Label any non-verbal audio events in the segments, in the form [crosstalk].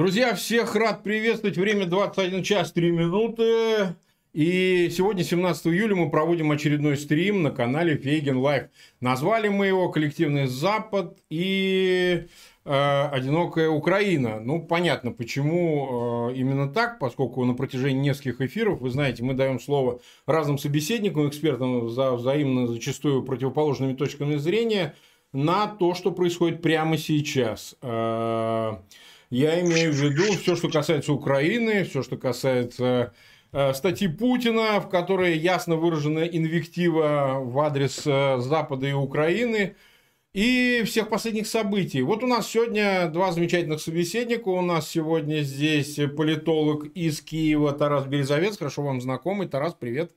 Друзья, всех рад приветствовать. Время 21 час 3 минуты. И сегодня, 17 июля, мы проводим очередной стрим на канале Фейгин Live. Назвали мы его «Коллективный Запад» и э, «Одинокая Украина». Ну, понятно, почему э, именно так, поскольку на протяжении нескольких эфиров, вы знаете, мы даем слово разным собеседникам, экспертам с взаимно зачастую противоположными точками зрения на то, что происходит прямо сейчас. Э, я имею в виду все, что касается Украины, все, что касается э, статьи Путина, в которой ясно выражена инвектива в адрес э, Запада и Украины, и всех последних событий. Вот у нас сегодня два замечательных собеседника. У нас сегодня здесь политолог из Киева Тарас Березовец, хорошо вам знакомый. Тарас, привет.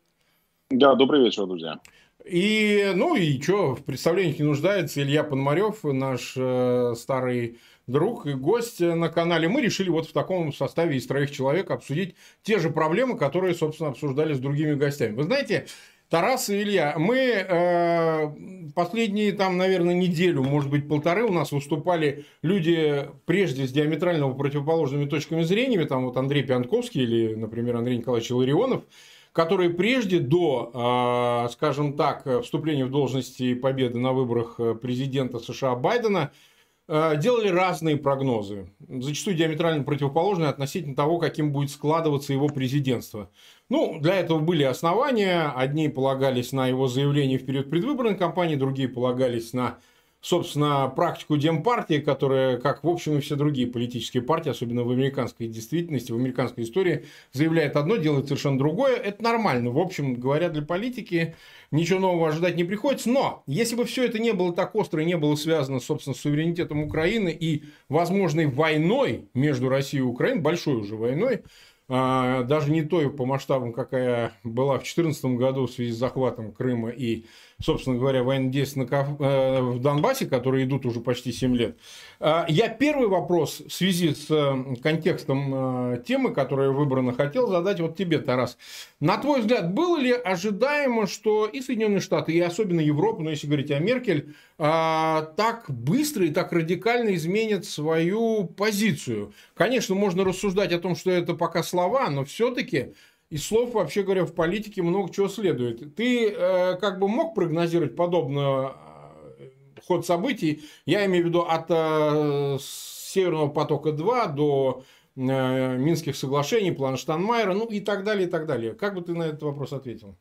Да, добрый вечер, друзья. И, ну и что, в представлениях не нуждается Илья Пономарев, наш э, старый друг и гость на канале. Мы решили вот в таком составе из троих человек обсудить те же проблемы, которые, собственно, обсуждали с другими гостями. Вы знаете, Тарас и Илья, мы э, последние там, наверное, неделю, может быть, полторы у нас выступали люди прежде с диаметрально противоположными точками зрения, там вот Андрей Пианковский или, например, Андрей Николаевич Ларионов, которые прежде до, э, скажем так, вступления в должности и победы на выборах президента США Байдена – Э, делали разные прогнозы, зачастую диаметрально противоположные относительно того, каким будет складываться его президентство. Ну, для этого были основания. Одни полагались на его заявление в период предвыборной кампании, другие полагались на собственно, практику Демпартии, которая, как, в общем, и все другие политические партии, особенно в американской действительности, в американской истории, заявляет одно, делает совершенно другое. Это нормально. В общем, говоря, для политики ничего нового ожидать не приходится. Но, если бы все это не было так остро и не было связано, собственно, с суверенитетом Украины и возможной войной между Россией и Украиной, большой уже войной, а, даже не той по масштабам, какая была в 2014 году в связи с захватом Крыма и собственно говоря, военные действия э, в Донбассе, которые идут уже почти 7 лет. А, я первый вопрос в связи с э, контекстом э, темы, которая выбрана, хотел задать вот тебе, Тарас. На твой взгляд, было ли ожидаемо, что и Соединенные Штаты, и особенно Европа, но если говорить о Меркель, а, так быстро и так радикально изменят свою позицию? Конечно, можно рассуждать о том, что это пока слова, но все-таки из слов, вообще говоря, в политике много чего следует. Ты э, как бы мог прогнозировать подобный э, ход событий? Я имею в виду от э, Северного потока-2 до э, Минских соглашений, плана Штанмайера, ну и так далее, и так далее. Как бы ты на этот вопрос ответил?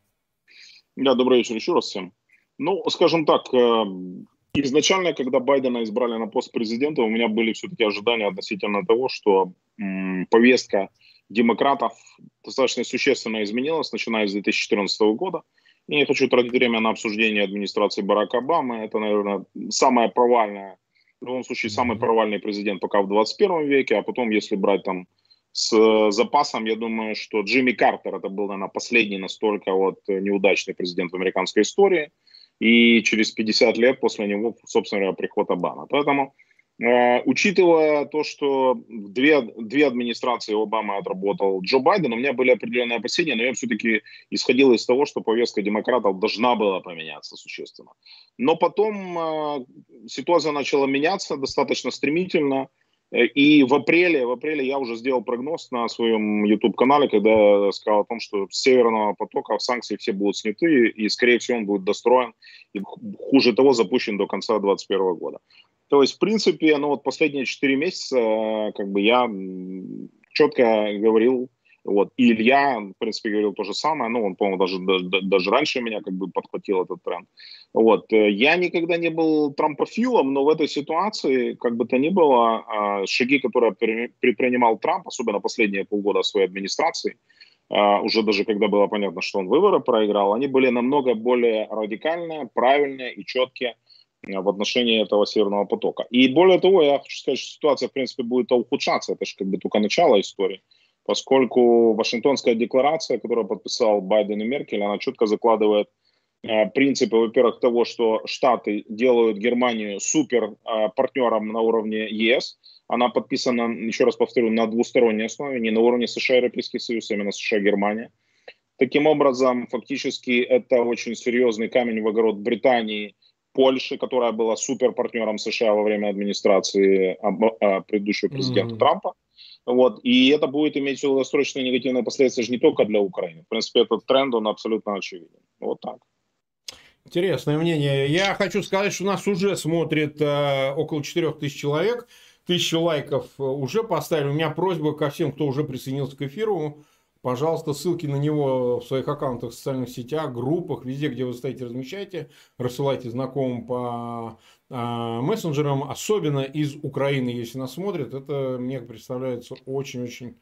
Да, добрый вечер еще раз всем. Ну, скажем так, э, изначально, когда Байдена избрали на пост президента, у меня были все-таки ожидания относительно того, что повестка демократов достаточно существенно изменилась, начиная с 2014 года. Я не хочу тратить время на обсуждение администрации Барака Обамы. Это, наверное, самая провальная, в любом случае, самый провальный президент пока в 21 веке. А потом, если брать там с запасом, я думаю, что Джимми Картер это был, наверное, последний настолько вот неудачный президент в американской истории. И через 50 лет после него, собственно говоря, приход Обамы. Поэтому Э, учитывая то, что две, две администрации Обамы отработал Джо Байден, у меня были определенные опасения, но я все-таки исходил из того, что повестка демократов должна была поменяться существенно. Но потом э, ситуация начала меняться достаточно стремительно. Э, и в апреле, в апреле я уже сделал прогноз на своем YouTube-канале, когда сказал о том, что с Северного потока санкции все будут сняты, и, скорее всего, он будет достроен, и хуже того, запущен до конца 2021 года. То есть, в принципе, ну вот последние 4 месяца, э, как бы я четко говорил, вот, и Илья, в принципе, говорил то же самое, ну, он, по-моему, даже, даже, даже раньше меня как бы подхватил этот тренд. Вот, э, я никогда не был трампофилом, но в этой ситуации, как бы то ни было, а, шаги, которые предпринимал Трамп, особенно последние полгода своей администрации, а, уже даже когда было понятно, что он выборы проиграл, они были намного более радикальные, правильные и четкие, в отношении этого Северного потока. И более того, я хочу сказать, что ситуация, в принципе, будет ухудшаться. Это же как бы только начало истории. Поскольку Вашингтонская декларация, которую подписал Байден и Меркель, она четко закладывает э, принципы, во-первых, того, что Штаты делают Германию супер э, партнером на уровне ЕС. Она подписана, еще раз повторю, на двусторонней основе, не на уровне США и Европейский Союз, а именно США и Германия. Таким образом, фактически это очень серьезный камень в огород Британии – Польши, которая была суперпартнером США во время администрации предыдущего президента mm-hmm. Трампа. Вот. И это будет иметь долгосрочные негативные последствия не только для Украины. В принципе, этот тренд, он абсолютно очевиден. Вот так. Интересное мнение. Я хочу сказать, что нас уже смотрит э, около 4000 человек. Тысячу лайков э, уже поставили. У меня просьба ко всем, кто уже присоединился к эфиру. Пожалуйста, ссылки на него в своих аккаунтах в социальных сетях, группах, везде, где вы стоите, размещайте. Рассылайте знакомым по э, мессенджерам. Особенно из Украины, если нас смотрят. Это мне представляется очень-очень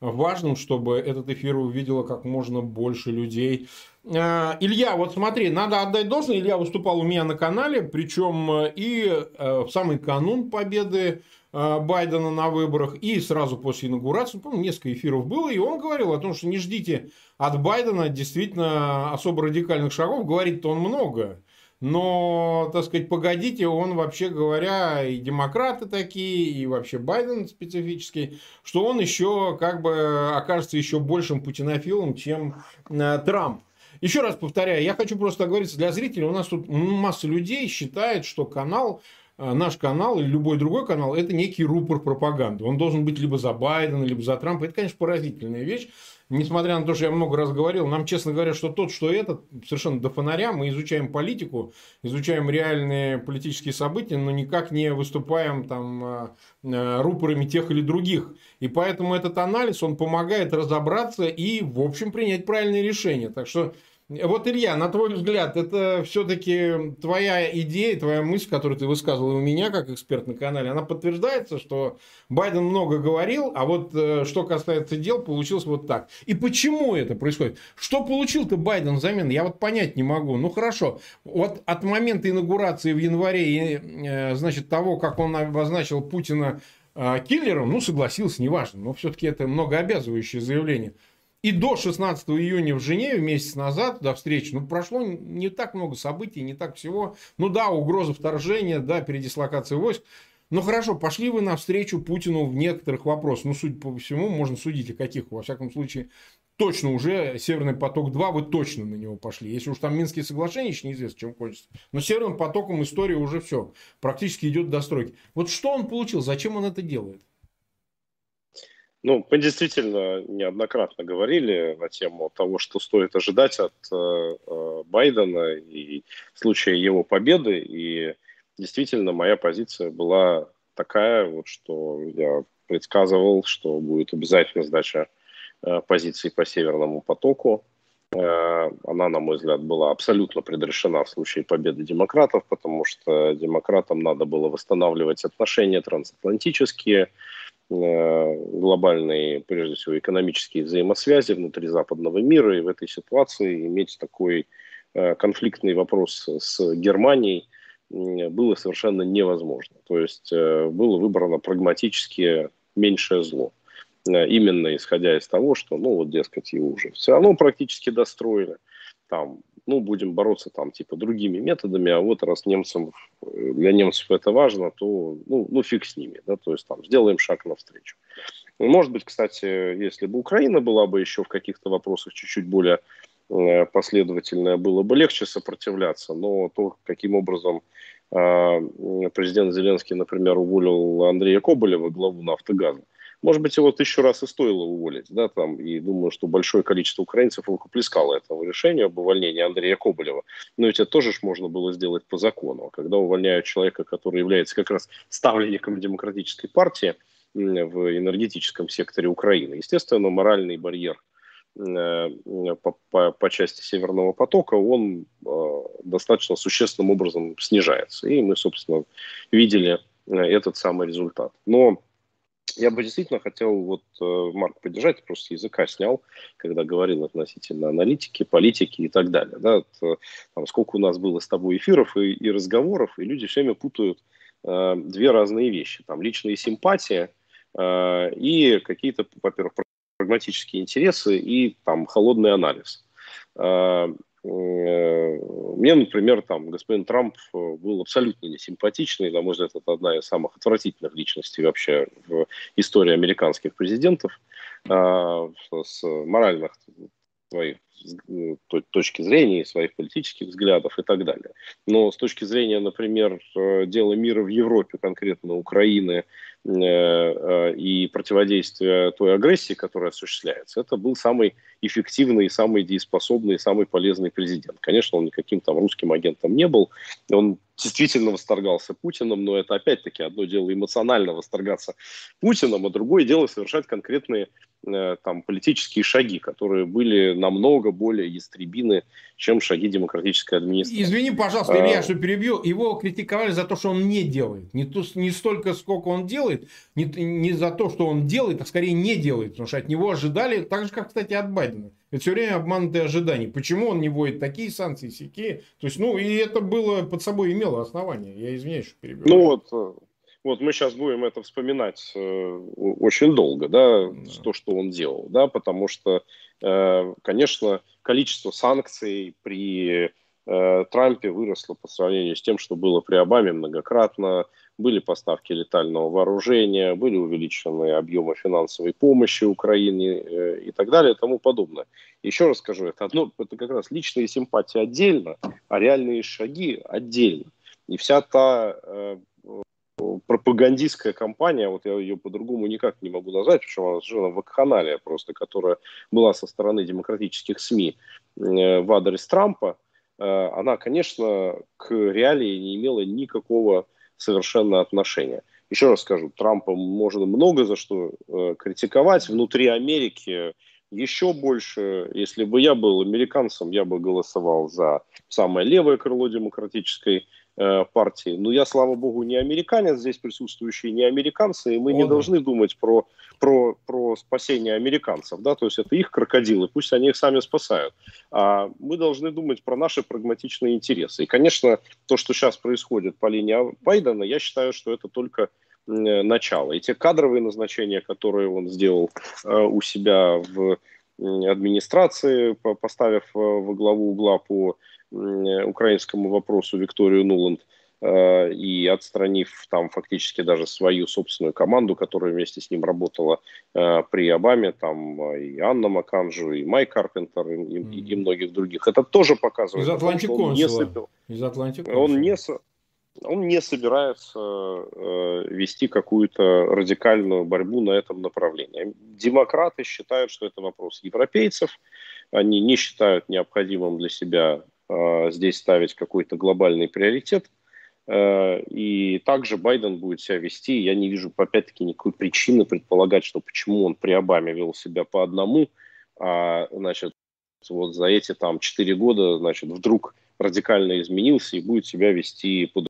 важным, чтобы этот эфир увидело как можно больше людей. Э, Илья, вот смотри, надо отдать должное, Илья выступал у меня на канале, причем э, и э, в самый канун победы Байдена на выборах, и сразу после инаугурации, помню, несколько эфиров было, и он говорил о том, что не ждите от Байдена действительно особо радикальных шагов, говорит он много, но, так сказать, погодите, он вообще говоря, и демократы такие, и вообще Байден специфический, что он еще как бы окажется еще большим путинофилом, чем Трамп. Еще раз повторяю, я хочу просто оговориться для зрителей. У нас тут масса людей считает, что канал э, наш канал или любой другой канал это некий рупор пропаганды. Он должен быть либо за Байдена, либо за Трампа. Это, конечно, поразительная вещь. Несмотря на то, что я много раз говорил, нам честно говоря, что тот, что этот, совершенно до фонаря. Мы изучаем политику, изучаем реальные политические события, но никак не выступаем там э, э, рупорами тех или других. И поэтому этот анализ, он помогает разобраться и, в общем, принять правильные решения. Так что вот, Илья, на твой взгляд, это все-таки твоя идея, твоя мысль, которую ты высказывал у меня как эксперт на канале, она подтверждается, что Байден много говорил, а вот э, что касается дел, получилось вот так. И почему это происходит? Что получил-то Байден взамен? Я вот понять не могу. Ну, хорошо. Вот от момента инаугурации в январе, э, значит, того, как он обозначил Путина э, киллером, ну, согласился, неважно, но все-таки это многообязывающее заявление – и до 16 июня в Женеве, месяц назад, до встречи, ну, прошло не так много событий, не так всего. Ну да, угроза вторжения, да, передислокация войск. Ну хорошо, пошли вы навстречу Путину в некоторых вопросах. Ну, судя по всему, можно судить о каких. Во всяком случае, точно уже Северный поток-2 вы точно на него пошли. Если уж там Минские соглашения, еще неизвестно, чем кончится. Но Северным потоком история уже все. Практически идет до стройки. Вот что он получил? Зачем он это делает? Ну, мы действительно неоднократно говорили на тему того, что стоит ожидать от э, э, Байдена и в случае его победы. И действительно моя позиция была такая, вот, что я предсказывал, что будет обязательно сдача э, позиции по Северному потоку. Э, она, на мой взгляд, была абсолютно предрешена в случае победы демократов, потому что демократам надо было восстанавливать отношения трансатлантические, глобальные, прежде всего, экономические взаимосвязи внутри западного мира, и в этой ситуации иметь такой э, конфликтный вопрос с Германией было совершенно невозможно. То есть э, было выбрано прагматически меньшее зло. Именно исходя из того, что, ну вот, дескать, его уже все равно практически достроили. Там ну, будем бороться там, типа, другими методами, а вот раз немцам, для немцев это важно, то, ну, ну фиг с ними, да, то есть там сделаем шаг навстречу. Может быть, кстати, если бы Украина была бы еще в каких-то вопросах чуть-чуть более э, последовательная, было бы легче сопротивляться, но то, каким образом э, президент Зеленский, например, уволил Андрея Коболева, главу «Нафтогаза», может быть, его тысячу раз и стоило уволить, да, там, и думаю, что большое количество украинцев рукоплескало этому решению об увольнении Андрея Коболева. Но ведь это тоже ж можно было сделать по закону. А когда увольняют человека, который является как раз ставленником демократической партии в энергетическом секторе Украины, естественно, моральный барьер э, по, по, по части Северного потока, он э, достаточно существенным образом снижается. И мы, собственно, видели э, этот самый результат. Но я бы действительно хотел вот э, Марк поддержать, просто языка снял, когда говорил относительно аналитики, политики и так далее. Да, это, там, сколько у нас было с тобой эфиров и, и разговоров, и люди все время путают э, две разные вещи. Там личные симпатии э, и какие-то, во-первых, прагматические интересы и там холодный анализ. Э, мне, например, там господин Трамп э, был абсолютно несимпатичный, на мой взгляд, это одна из самых отвратительных личностей вообще в истории американских президентов а, с моральных своих э, точки зрения, своих политических взглядов и так далее. Но с точки зрения, например, дела мира в Европе, конкретно Украины, и противодействия той агрессии, которая осуществляется, это был самый эффективный, самый дееспособный, самый полезный президент. Конечно, он никаким там русским агентом не был, он действительно восторгался Путиным, но это опять-таки одно дело эмоционально восторгаться Путиным, а другое дело совершать конкретные э, там политические шаги, которые были намного более ястребины, чем шаги демократической администрации. Извини, пожалуйста, Илья, а... что перебью. Его критиковали за то, что он не делает. Не, то, не столько, сколько он делает, не, не за то, что он делает, а скорее не делает. Потому что от него ожидали, так же, как, кстати, от Байдена. Это все время обманутые ожидания. Почему он не вводит такие санкции, сякие? То есть, ну, и это было под собой имело основание. Я извиняюсь, что перебил. Ну вот, э, вот мы сейчас будем это вспоминать э, очень долго, да, да, то, что он делал, да, потому что, э, конечно, количество санкций при э, Трампе выросло по сравнению с тем, что было при Обаме многократно были поставки летального вооружения, были увеличены объемы финансовой помощи Украине э, и так далее и тому подобное. Еще раз скажу, это одно, это как раз личные симпатии отдельно, а реальные шаги отдельно. И вся та э, пропагандистская кампания, вот я ее по-другому никак не могу назвать, причем она совершенно вакханалия просто, которая была со стороны демократических СМИ э, в адрес Трампа, э, она, конечно, к реалии не имела никакого совершенно отношения. Еще раз скажу, Трампа можно много за что э, критиковать. Внутри Америки еще больше. Если бы я был американцем, я бы голосовал за самое левое крыло демократической Э, партии. Но я, слава богу, не американец, здесь присутствующие не американцы, и мы О, не да. должны думать про, про, про спасение американцев, да, то есть это их крокодилы, пусть они их сами спасают. А мы должны думать про наши прагматичные интересы. И, конечно, то, что сейчас происходит по линии Байдена, я считаю, что это только начало. И те кадровые назначения, которые он сделал э, у себя в администрации, поставив э, во главу угла по украинскому вопросу Викторию Нуланд э, и отстранив там фактически даже свою собственную команду, которая вместе с ним работала э, при Обаме, там и Анна Маканжу, и Майк Карпентер, и, mm-hmm. и многих других. Это тоже показывает, Из Атлантик что он не, собил, Из он не, он не собирается э, вести какую-то радикальную борьбу на этом направлении. Демократы считают, что это вопрос европейцев, они не считают необходимым для себя Э, здесь ставить какой-то глобальный приоритет. Э, и также Байден будет себя вести. Я не вижу, опять-таки, никакой причины предполагать, что почему он при Обаме вел себя по одному, а, значит, вот за эти там 4 года, значит, вдруг радикально изменился и будет себя вести по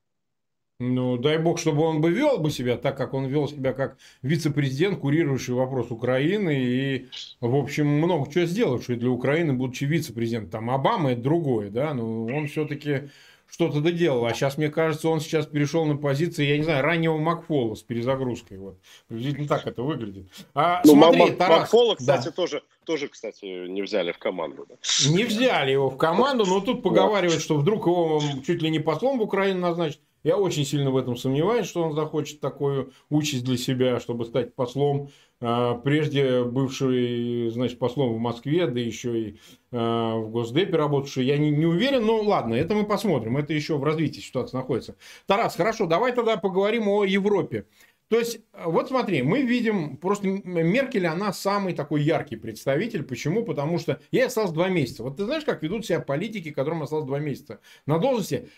ну, дай бог, чтобы он бы вел бы себя так, как он вел себя как вице-президент, курирующий вопрос Украины и, в общем, много чего сделавший для Украины, будучи вице-президентом. Там Обама это другое, да, но он все-таки что-то доделал. А сейчас, мне кажется, он сейчас перешел на позиции, я не знаю, раннего Макфола с перезагрузкой. Вот. Приблизительно так это выглядит. А, ну, смотри, Мак- Тарас... Макфола, кстати, да. тоже, тоже, кстати, не взяли в команду. Да? Не взяли его в команду, но тут поговаривают, что вдруг его чуть ли не послом в Украину назначат. Я очень сильно в этом сомневаюсь, что он захочет такую участь для себя, чтобы стать послом. А, прежде бывший, значит, послом в Москве, да еще и а, в Госдепе работавший. Я не, не уверен, но ладно, это мы посмотрим. Это еще в развитии ситуации находится. Тарас, хорошо, давай тогда поговорим о Европе. То есть, вот смотри, мы видим, просто Меркель, она самый такой яркий представитель. Почему? Потому что ей осталось два месяца. Вот ты знаешь, как ведут себя политики, которым осталось два месяца на должности?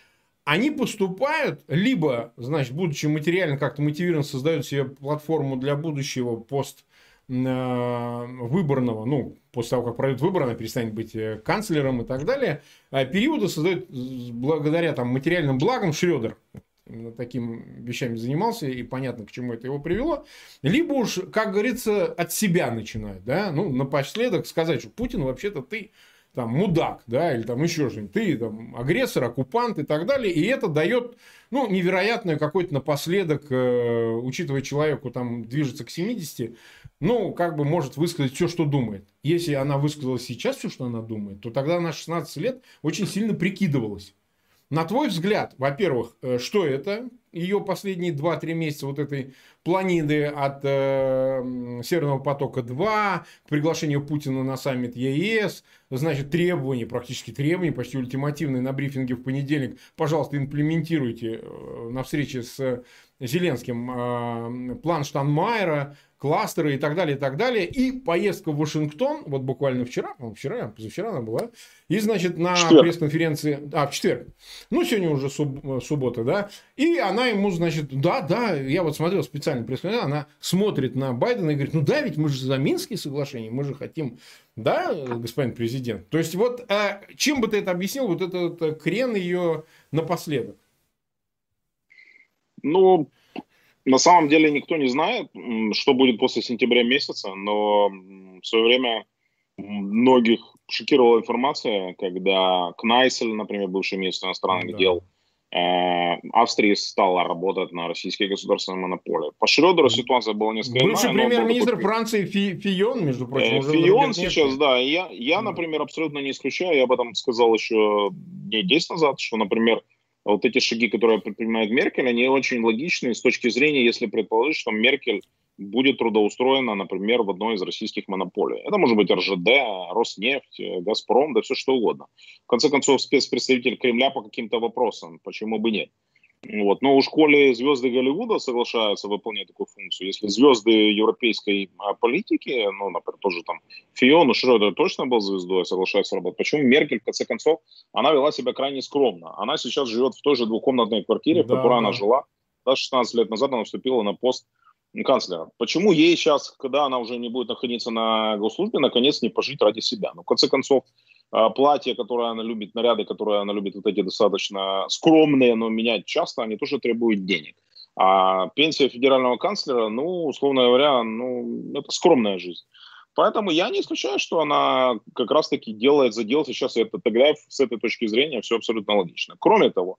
Они поступают, либо, значит, будучи материально как-то мотивированы, создают себе платформу для будущего пост э, выборного, ну, после того, как пройдет выбор, она перестанет быть э, канцлером и так далее, а периоды создают благодаря там, материальным благам Шредер, именно таким вещами занимался, и понятно, к чему это его привело, либо уж, как говорится, от себя начинают, да, ну, напоследок сказать, что Путин, вообще-то ты там, мудак, да, или там еще что-нибудь, ты там агрессор, оккупант и так далее, и это дает, ну, невероятное какой-то напоследок, э, учитывая человеку там движется к 70, ну, как бы может высказать все, что думает. Если она высказала сейчас все, что она думает, то тогда она 16 лет очень сильно прикидывалась. На твой взгляд, во-первых, э, что это? Ее последние 2-3 месяца вот этой планиды от э, Северного потока-2 к приглашению Путина на саммит ЕС, значит, требования, практически требования, почти ультимативные на брифинге в понедельник, пожалуйста, имплементируйте э, на встрече с Зеленским э, план Штанмайера, кластеры и так далее, и так далее. И поездка в Вашингтон, вот буквально вчера, вчера, позавчера она была, и, значит, на пресс-конференции, а, в четверг, ну, сегодня уже суб, суббота, да, и она ему, значит, да, да, я вот смотрел специально пресс-конференцию, она смотрит на Байдена и говорит, ну да, ведь мы же за Минские соглашения, мы же хотим, да, господин президент. То есть, вот, а, чем бы ты это объяснил, вот этот э, крен ее напоследок? Ну, на самом деле никто не знает, что будет после сентября месяца, но в свое время многих шокировала информация, когда Кнайсель, например, бывший министр иностранных да. дел э, Австрии, стала работать на российские государственные монополии. По Шредеру ситуация была несколько Бывший премьер-министр такой... Франции Фи, Фион, между прочим. Э, Фион сейчас, да. Я, я, например, абсолютно не исключаю, я об этом сказал еще дней 10 назад, что, например, вот эти шаги, которые предпринимает Меркель, они очень логичны с точки зрения, если предположить, что Меркель будет трудоустроена, например, в одной из российских монополий. Это может быть РЖД, Роснефть, Газпром, да все что угодно. В конце концов, спецпредставитель Кремля по каким-то вопросам, почему бы нет. Вот. Но уж коли звезды Голливуда соглашаются выполнять такую функцию, если звезды европейской а, политики, ну, например, тоже там Фион, Шредер точно был звездой, соглашается работать, почему Меркель, в конце концов, она вела себя крайне скромно. Она сейчас живет в той же двухкомнатной квартире, да, в которой да. она жила. Да, 16 лет назад она вступила на пост канцлера. Почему ей сейчас, когда она уже не будет находиться на госслужбе, наконец не пожить ради себя? Ну, в конце концов, а, платье, которое она любит, наряды, которые она любит, вот эти достаточно скромные, но менять часто, они тоже требуют денег. А пенсия федерального канцлера, ну, условно говоря, ну, это скромная жизнь. Поэтому я не исключаю, что она как раз-таки делает задел сейчас, и это тогда с этой точки зрения все абсолютно логично. Кроме того,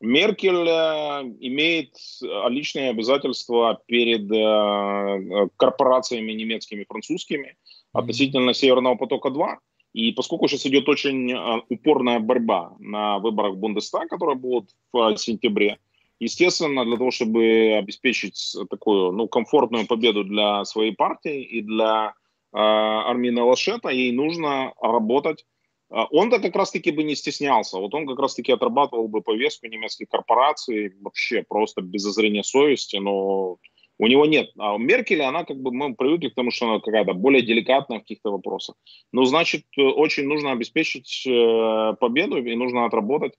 Меркель э, имеет личные обязательства перед э, корпорациями немецкими и французскими относительно Северного потока-2. И поскольку сейчас идет очень а, упорная борьба на выборах в Бундестаг, которые будут в сентябре, естественно, для того, чтобы обеспечить такую ну, комфортную победу для своей партии и для э, Армина Лашета, ей нужно работать. Он-то как раз-таки бы не стеснялся. Вот он как раз-таки отрабатывал бы повестку немецких корпораций вообще просто без зазрения совести, но у него нет. А у Меркеля она как бы, мы привыкли к тому, что она какая-то более деликатная в каких-то вопросах. Но значит, э, очень нужно обеспечить э, победу и нужно отработать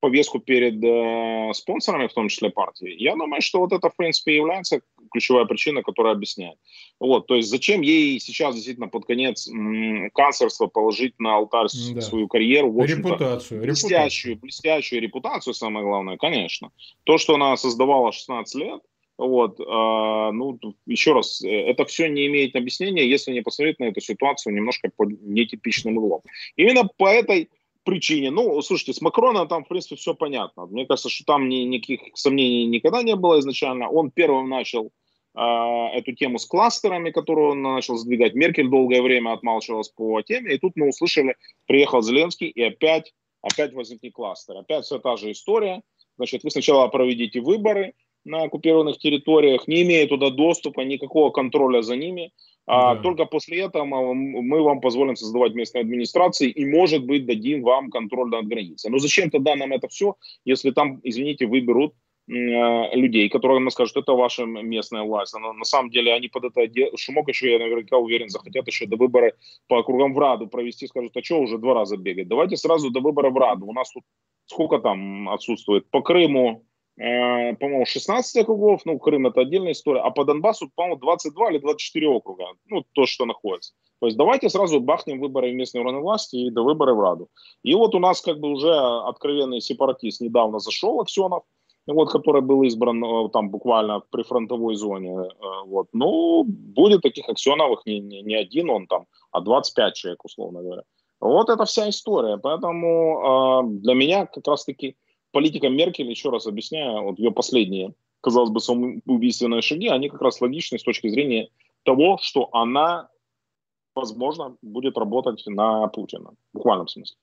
повестку перед э, спонсорами, в том числе партии. Я думаю, что вот это, в принципе, является ключевая причина, которая объясняет. Вот, то есть зачем ей сейчас действительно под конец м- канцлерства положить на алтарь да. свою карьеру, в репутацию, блестящую, репутацию. блестящую репутацию, самое главное, конечно. То, что она создавала 16 лет, вот, а, ну, еще раз, э, это все не имеет объяснения, если не посмотреть на эту ситуацию немножко под нетипичным углом. Именно по этой причине, ну, слушайте, с Макроном там, в принципе, все понятно. Мне кажется, что там ни, никаких сомнений никогда не было изначально. Он первым начал э, эту тему с кластерами, которую он начал сдвигать. Меркель долгое время отмалчивалась по теме, и тут мы услышали, приехал Зеленский, и опять, опять возникли кластеры. Опять вся та же история. Значит, вы сначала проведите выборы, на оккупированных территориях, не имея туда доступа, никакого контроля за ними. А да. только после этого мы вам позволим создавать местные администрации и, может быть, дадим вам контроль над границей. Но зачем тогда нам это все, если там, извините, выберут э, людей, которые нам скажут, это ваша местная власть. Но на самом деле они под это шумок еще, я наверняка уверен, захотят еще до выбора по округам в Раду провести, скажут, а что уже два раза бегать? Давайте сразу до выбора в Раду. У нас тут сколько там отсутствует? По Крыму по-моему, 16 округов, ну, Крым это отдельная история, а по Донбассу, по-моему, 22 или 24 округа, ну, то, что находится. То есть давайте сразу бахнем выборы в местные органы власти и до выборов в Раду. И вот у нас как бы уже откровенный сепаратист недавно зашел, Аксенов, вот, который был избран э, там буквально в прифронтовой зоне. Э, вот. Ну, будет таких Аксеновых не, не, не один он там, а 25 человек, условно говоря. Вот это вся история. Поэтому э, для меня как раз-таки политика Меркель, еще раз объясняю, вот ее последние, казалось бы, самоубийственные шаги, они как раз логичны с точки зрения того, что она, возможно, будет работать на Путина. В буквальном смысле.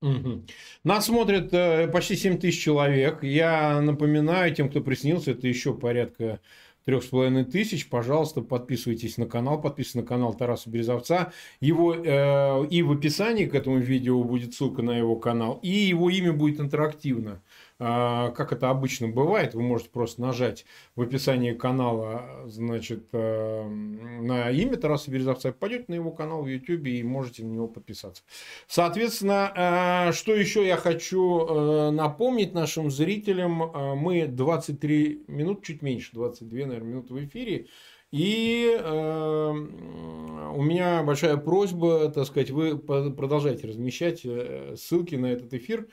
Угу. Нас смотрят э, почти 7 тысяч человек. Я напоминаю тем, кто приснился, это еще порядка трех с половиной тысяч. Пожалуйста, подписывайтесь на канал, подписывайтесь на канал Тараса Березовца. Его, э, и в описании к этому видео будет ссылка на его канал, и его имя будет интерактивно как это обычно бывает, вы можете просто нажать в описании канала, значит, э, на имя Тараса Березовца, пойдете на его канал в YouTube и можете на него подписаться. Соответственно, что еще я хочу напомнить нашим зрителям, мы 23 минут, чуть меньше, 22, наверное, минуты в эфире, и э, у меня большая просьба, так сказать, вы продолжайте размещать э, ссылки на этот эфир.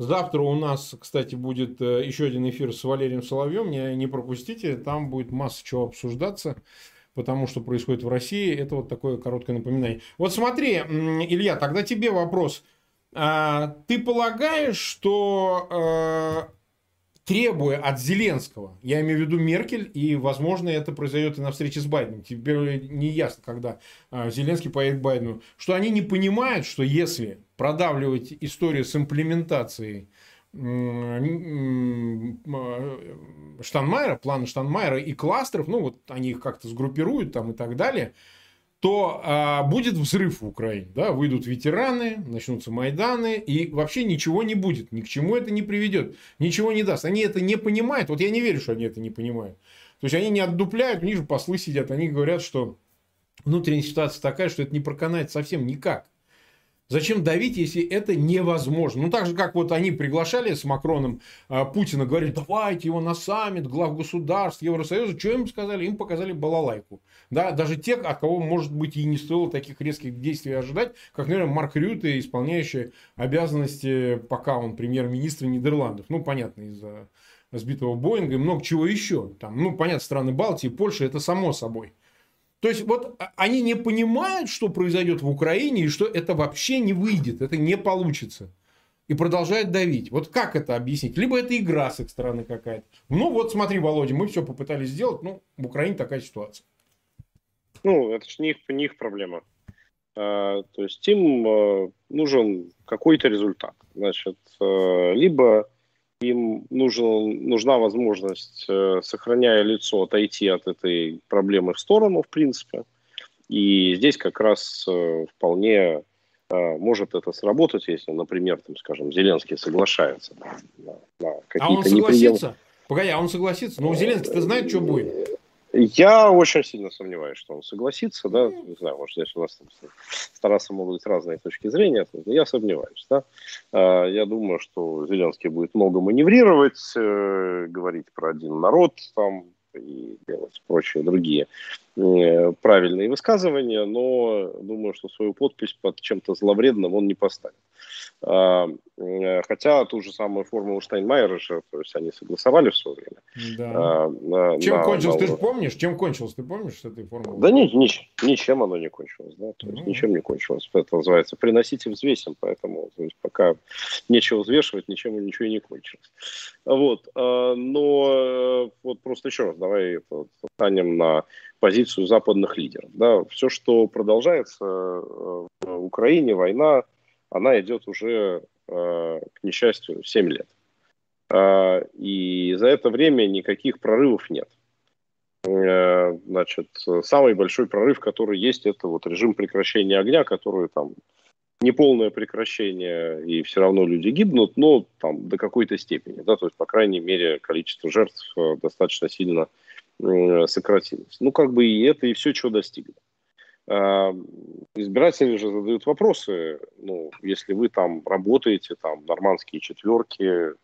Завтра у нас, кстати, будет э, еще один эфир с Валерием Соловьем. Не, не пропустите, там будет масса чего обсуждаться потому что происходит в России. Это вот такое короткое напоминание. Вот смотри, Илья, тогда тебе вопрос. А, ты полагаешь, что э, требуя от Зеленского, я имею в виду Меркель, и, возможно, это произойдет и на встрече с Байденом, теперь не ясно, когда а, Зеленский поедет к Байдену, что они не понимают, что если продавливать историю с имплементацией Штанмайера, плана Штанмайера и кластеров, ну вот они их как-то сгруппируют там и так далее – то а, будет взрыв в Украине. Да? Выйдут ветераны, начнутся Майданы, и вообще ничего не будет. Ни к чему это не приведет. Ничего не даст. Они это не понимают. Вот я не верю, что они это не понимают. То есть они не отдупляют, у же послы сидят, они говорят, что внутренняя ситуация такая, что это не проканает совсем никак. Зачем давить, если это невозможно? Ну, так же, как вот они приглашали с Макроном э, Путина, говорили, давайте его на саммит глав государств Евросоюза. Что им сказали? Им показали балалайку. Да, даже те, от кого, может быть, и не стоило таких резких действий ожидать, как, наверное, Марк Рюте, исполняющий обязанности, пока он премьер-министр Нидерландов. Ну, понятно, из-за сбитого Боинга и много чего еще. Там, ну, понятно, страны Балтии, Польша, это само собой. То есть, вот а, они не понимают, что произойдет в Украине, и что это вообще не выйдет, это не получится. И продолжают давить. Вот как это объяснить? Либо это игра с их стороны какая-то. Ну, вот смотри, Володя, мы все попытались сделать, ну, в Украине такая ситуация. Ну, это же не их, не их проблема. А, то есть им а, нужен какой-то результат. Значит, а, либо им нужен, нужна возможность, э, сохраняя лицо, отойти от этой проблемы в сторону, в принципе. И здесь как раз э, вполне может это сработать, если, например, там, скажем, Зеленский соглашается на, на какие-то А он согласится? Неприем... Погоди, а он согласится? Ну, Зеленский-то знает, что будет? Я очень сильно сомневаюсь, что он согласится, да, не знаю, может, здесь у нас там с Тарасом могут быть разные точки зрения, но я сомневаюсь, да. А, я думаю, что Зеленский будет много маневрировать, э, говорить про один народ, там, и делать прочие другие э, правильные высказывания, но думаю, что свою подпись под чем-то зловредным он не поставит. А, э, хотя ту же самую формулу Штайнмайера же, то есть они согласовали в свое время. Да. А, Чем на, кончилось, на... ты же помнишь? Чем кончилось, ты помнишь с этой формулой? Да нет, ни, ничем оно не кончилось. Да? То есть, mm Ничем не кончилось. Это называется приносите взвесим, поэтому то есть, пока нечего взвешивать, ничем ничего и не кончилось. Вот. А, но э, вот просто еще раз, давай это, встанем на позицию западных лидеров. Да? Все, что продолжается э, в Украине, война, она идет уже, э, к несчастью, 7 лет. Э, и за это время никаких прорывов нет. Э, значит, самый большой прорыв, который есть, это вот режим прекращения огня, который там неполное прекращение, и все равно люди гибнут, но там до какой-то степени, да, то есть, по крайней мере, количество жертв достаточно сильно сократилось. Ну, как бы и это, и все, чего достигли. А, избиратели же задают вопросы, ну, если вы там работаете, там, нормандские четверки,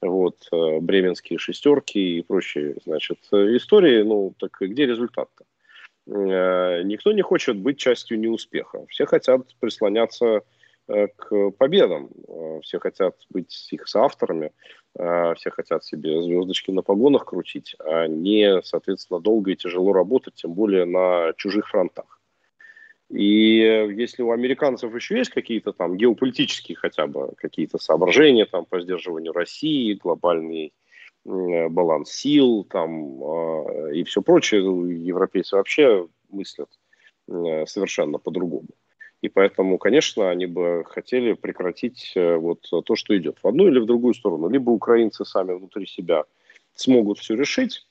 вот, э, бременские шестерки и прочие, значит, истории, ну, так где результат-то? Э, никто не хочет быть частью неуспеха. Все хотят прислоняться э, к победам. Все хотят быть их соавторами. Все хотят себе звездочки на погонах крутить, а не, соответственно, долго и тяжело работать, тем более на чужих фронтах. И если у американцев еще есть какие-то там геополитические хотя бы какие-то соображения там по сдерживанию России, глобальный э, баланс сил там э, и все прочее, ну, европейцы вообще мыслят э, совершенно по-другому. И поэтому, конечно, они бы хотели прекратить вот то, что идет в одну или в другую сторону. Либо украинцы сами внутри себя смогут все решить,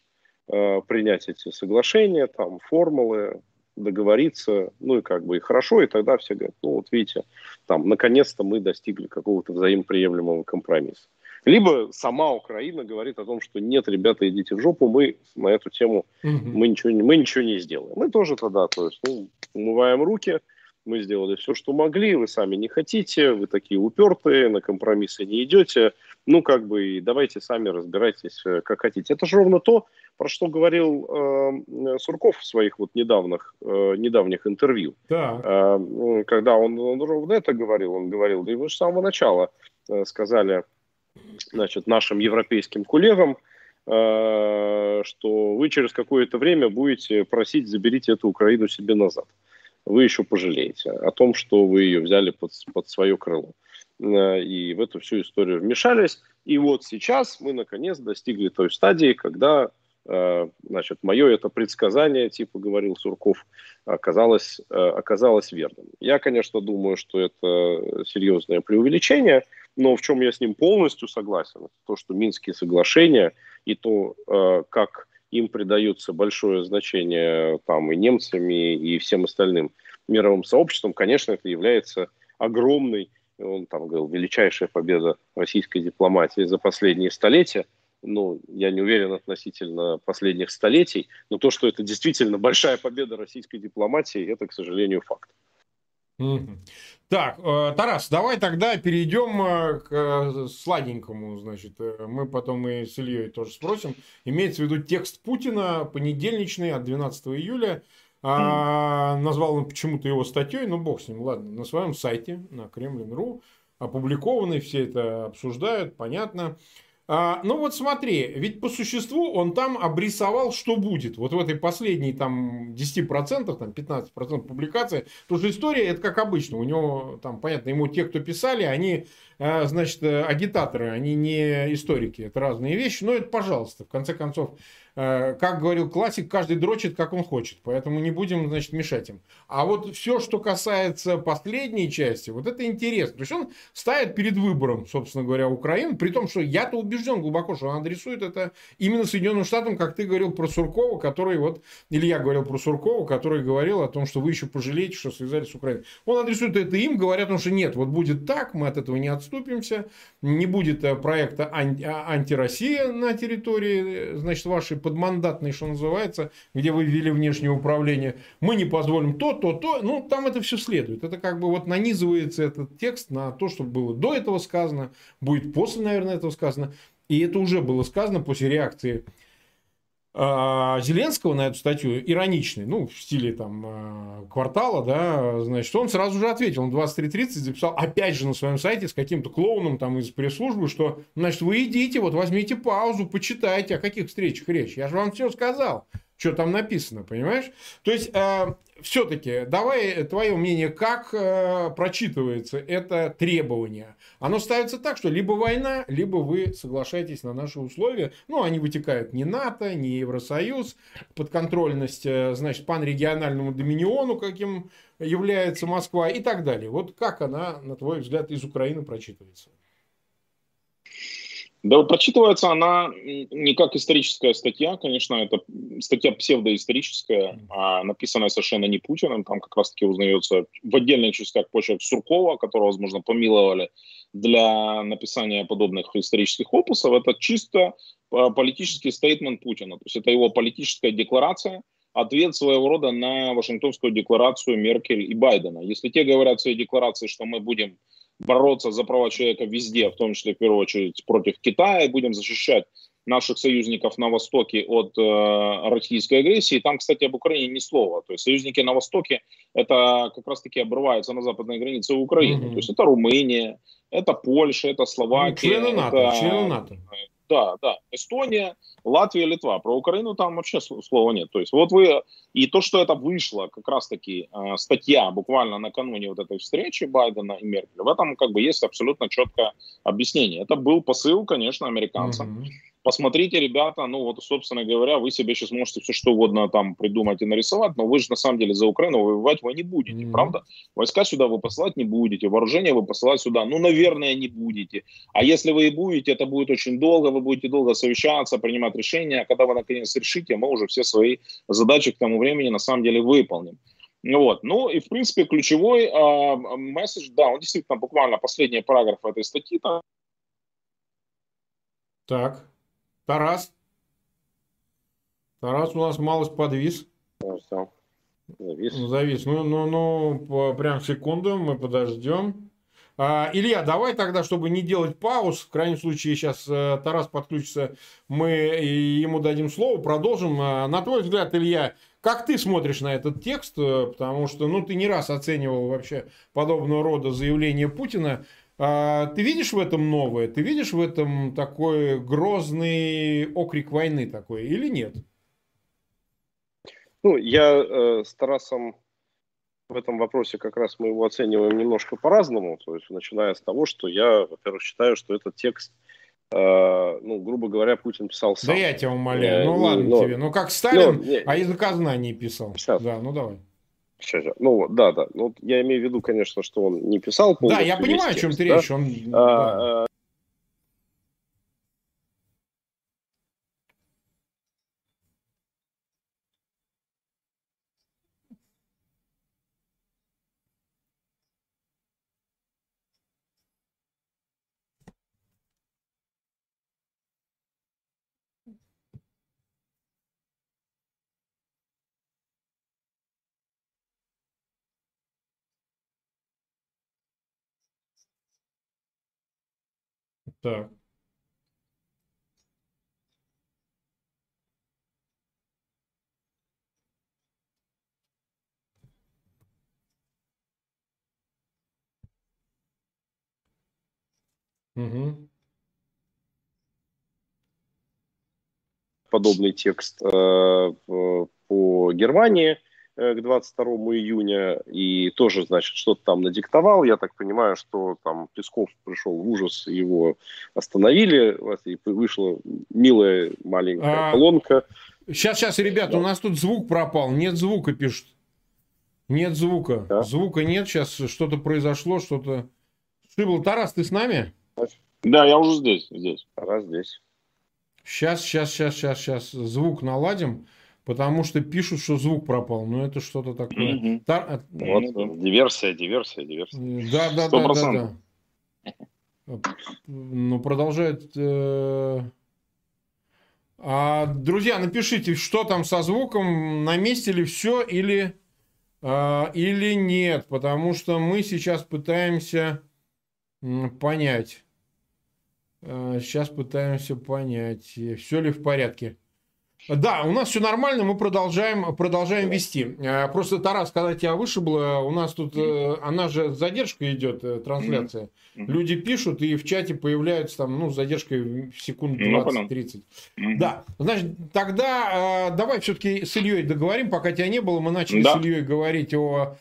принять эти соглашения, там, формулы, договориться, ну и как бы и хорошо, и тогда все говорят, ну вот видите, там, наконец-то мы достигли какого-то взаимоприемлемого компромисса. Либо сама Украина говорит о том, что нет, ребята, идите в жопу, мы на эту тему угу. мы, ничего, мы ничего не сделаем. Мы тоже тогда, то есть, ну, умываем руки, мы сделали все, что могли, вы сами не хотите, вы такие упертые, на компромиссы не идете, ну, как бы, давайте сами разбирайтесь, э, как хотите. Это же ровно то, про что говорил э, Сурков в своих вот недавних, э, недавних интервью. Да. Э, когда он, он ровно это говорил, он говорил, да и вы же с самого начала э, сказали, значит, нашим европейским коллегам, э, что вы через какое-то время будете просить, заберите эту Украину себе назад. Вы еще пожалеете о том, что вы ее взяли под, под свое крыло. Э, и в эту всю историю вмешались. И вот сейчас мы наконец достигли той стадии, когда э, значит, мое это предсказание, типа говорил Сурков, оказалось, э, оказалось верным. Я, конечно, думаю, что это серьезное преувеличение, но в чем я с ним полностью согласен, то, что Минские соглашения и то, как им придается большое значение там и немцами, и всем остальным мировым сообществом, конечно, это является огромной он там говорил, величайшая победа российской дипломатии за последние столетия. Ну, я не уверен относительно последних столетий, но то, что это действительно большая победа российской дипломатии, это, к сожалению, факт. Так, э, Тарас, давай тогда перейдем э, к э, сладенькому, значит, мы потом и с Ильей тоже спросим. Имеется в виду текст Путина, понедельничный от 12 июля, а, назвал он почему-то его статьей, ну бог с ним, ладно, на своем сайте, на Кремлин.ру, опубликованный, все это обсуждают, понятно. А, ну вот смотри, ведь по существу он там обрисовал, что будет. Вот в этой последней там 10%, там 15% публикации. Потому что история, это как обычно. У него там, понятно, ему те, кто писали, они а, значит, э, агитаторы, они не историки, это разные вещи, но это пожалуйста, в конце концов, э, как говорил классик, каждый дрочит, как он хочет, поэтому не будем, значит, мешать им. А вот все, что касается последней части, вот это интересно, то есть он ставит перед выбором, собственно говоря, Украину, при том, что я-то убежден глубоко, что он адресует это именно Соединенным Штатам, как ты говорил про Суркова, который вот, или я говорил про Суркова, который говорил о том, что вы еще пожалеете, что связались с Украиной. Он адресует это им, говорят, что нет, вот будет так, мы от этого не отступим, отступимся, не будет э, проекта анти, а, антироссия на территории, э, значит, вашей подмандатной, что называется, где вы ввели внешнее управление, мы не позволим то, то, то, ну, там это все следует. Это как бы вот нанизывается этот текст на то, что было до этого сказано, будет после, наверное, этого сказано. И это уже было сказано после реакции Зеленского на эту статью ироничный, ну, в стиле там а, квартала, да, значит, он сразу же ответил, он 23.30 записал, опять же, на своем сайте с каким-то клоуном там из пресс-службы, что, значит, вы идите, вот возьмите паузу, почитайте, о каких встречах речь. Я же вам все сказал что там написано, понимаешь? То есть, э, все-таки, давай твое мнение, как э, прочитывается это требование. Оно ставится так, что либо война, либо вы соглашаетесь на наши условия. Ну, они вытекают не НАТО, не Евросоюз, подконтрольность, э, значит, панрегиональному доминиону, каким является Москва и так далее. Вот как она, на твой взгляд, из Украины прочитывается? Да, прочитывается она не как историческая статья, конечно, это статья псевдоисторическая, а написанная совершенно не Путиным, там как раз-таки узнается в отдельных частях почерк Суркова, которого, возможно, помиловали для написания подобных исторических опусов. Это чисто а, политический стейтмент Путина, то есть это его политическая декларация, ответ своего рода на Вашингтонскую декларацию Меркель и Байдена. Если те говорят в своей декларации, что мы будем бороться за права человека везде, в том числе, в первую очередь, против Китая, будем защищать наших союзников на Востоке от э, российской агрессии. Там, кстати, об Украине ни слова. То есть союзники на Востоке, это как раз-таки обрываются на западной границе Украины. Mm-hmm. То есть это Румыния, это Польша, это Словакия. Ну, члены НАТО, это, члены НАТО. Да, да. Эстония, Латвия, Литва. Про Украину там вообще слова нет. То есть вот вы... И то, что это вышло, как раз-таки э, статья буквально накануне вот этой встречи Байдена и Меркель, в этом как бы есть абсолютно четкое объяснение. Это был посыл, конечно, американцам. Mm-hmm посмотрите, ребята, ну вот, собственно говоря, вы себе сейчас можете все что угодно там придумать и нарисовать, но вы же на самом деле за Украину воевать вы не будете, mm-hmm. правда? Войска сюда вы посылать не будете, вооружение вы посылать сюда, ну, наверное, не будете. А если вы и будете, это будет очень долго, вы будете долго совещаться, принимать решения, а когда вы наконец решите, мы уже все свои задачи к тому времени на самом деле выполним. Вот. Ну и, в принципе, ключевой э, месседж, да, он действительно буквально последний параграф этой статьи, там, Так. Тарас? Тарас у нас малость подвис. Завис. Завис. Ну, ну, ну, прям секунду, мы подождем. А, Илья, давай тогда, чтобы не делать пауз, в крайнем случае сейчас э, Тарас подключится, мы ему дадим слово, продолжим. А, на твой взгляд, Илья, как ты смотришь на этот текст? Э, потому что, ну, ты не раз оценивал вообще подобного рода заявления Путина. А, ты видишь в этом новое? Ты видишь в этом такой грозный окрик войны такой или нет? Ну, я э, с Тарасом в этом вопросе как раз мы его оцениваем немножко по-разному. То есть, начиная с того, что я, во-первых, считаю, что этот текст, э, ну, грубо говоря, Путин писал сам. Да я тебя умоляю. Э, ну, ладно но, тебе. Ну, как Сталин, но, не, а из наказания писал. Сейчас. Да, ну, давай. Ну, да, да. Ну, я имею в виду, конечно, что он не писал Да, я понимаю, о чем ты да? речь. Он, а, да. Так. Угу. Подобный текст э, по Германии – к 22 июня и тоже, значит, что-то там надиктовал. Я так понимаю, что там Песков пришел в ужас, его остановили, и вышла милая маленькая а... колонка. Сейчас, сейчас, ребята, да. у нас тут звук пропал, нет звука, пишут. Нет звука. Да? Звука нет, сейчас что-то произошло, что-то... Шибл, Тарас, ты с нами? Да, я уже здесь, здесь. Тарас здесь. Сейчас, сейчас, сейчас, сейчас, сейчас звук наладим. Потому что пишут, что звук пропал. Ну, это что-то такое. Угу. Тар... Вот, диверсия, диверсия, диверсия. Да, да, да, да, да. Ну, продолжает. Э... А, друзья, напишите, что там со звуком, на месте ли все или, э, или нет. Потому что мы сейчас пытаемся понять. Э, сейчас пытаемся понять, все ли в порядке. Да, у нас все нормально, мы продолжаем, продолжаем вести. Э, просто, Тарас, когда тебя вышибло, у нас тут, э, она же с задержкой идет, э, трансляция. Люди пишут, и в чате появляются там, ну, с задержкой в секунд 20-30. Ну, да, значит, тогда давай все-таки с Ильей договорим, пока тебя не было, мы начали да. с Ильей говорить о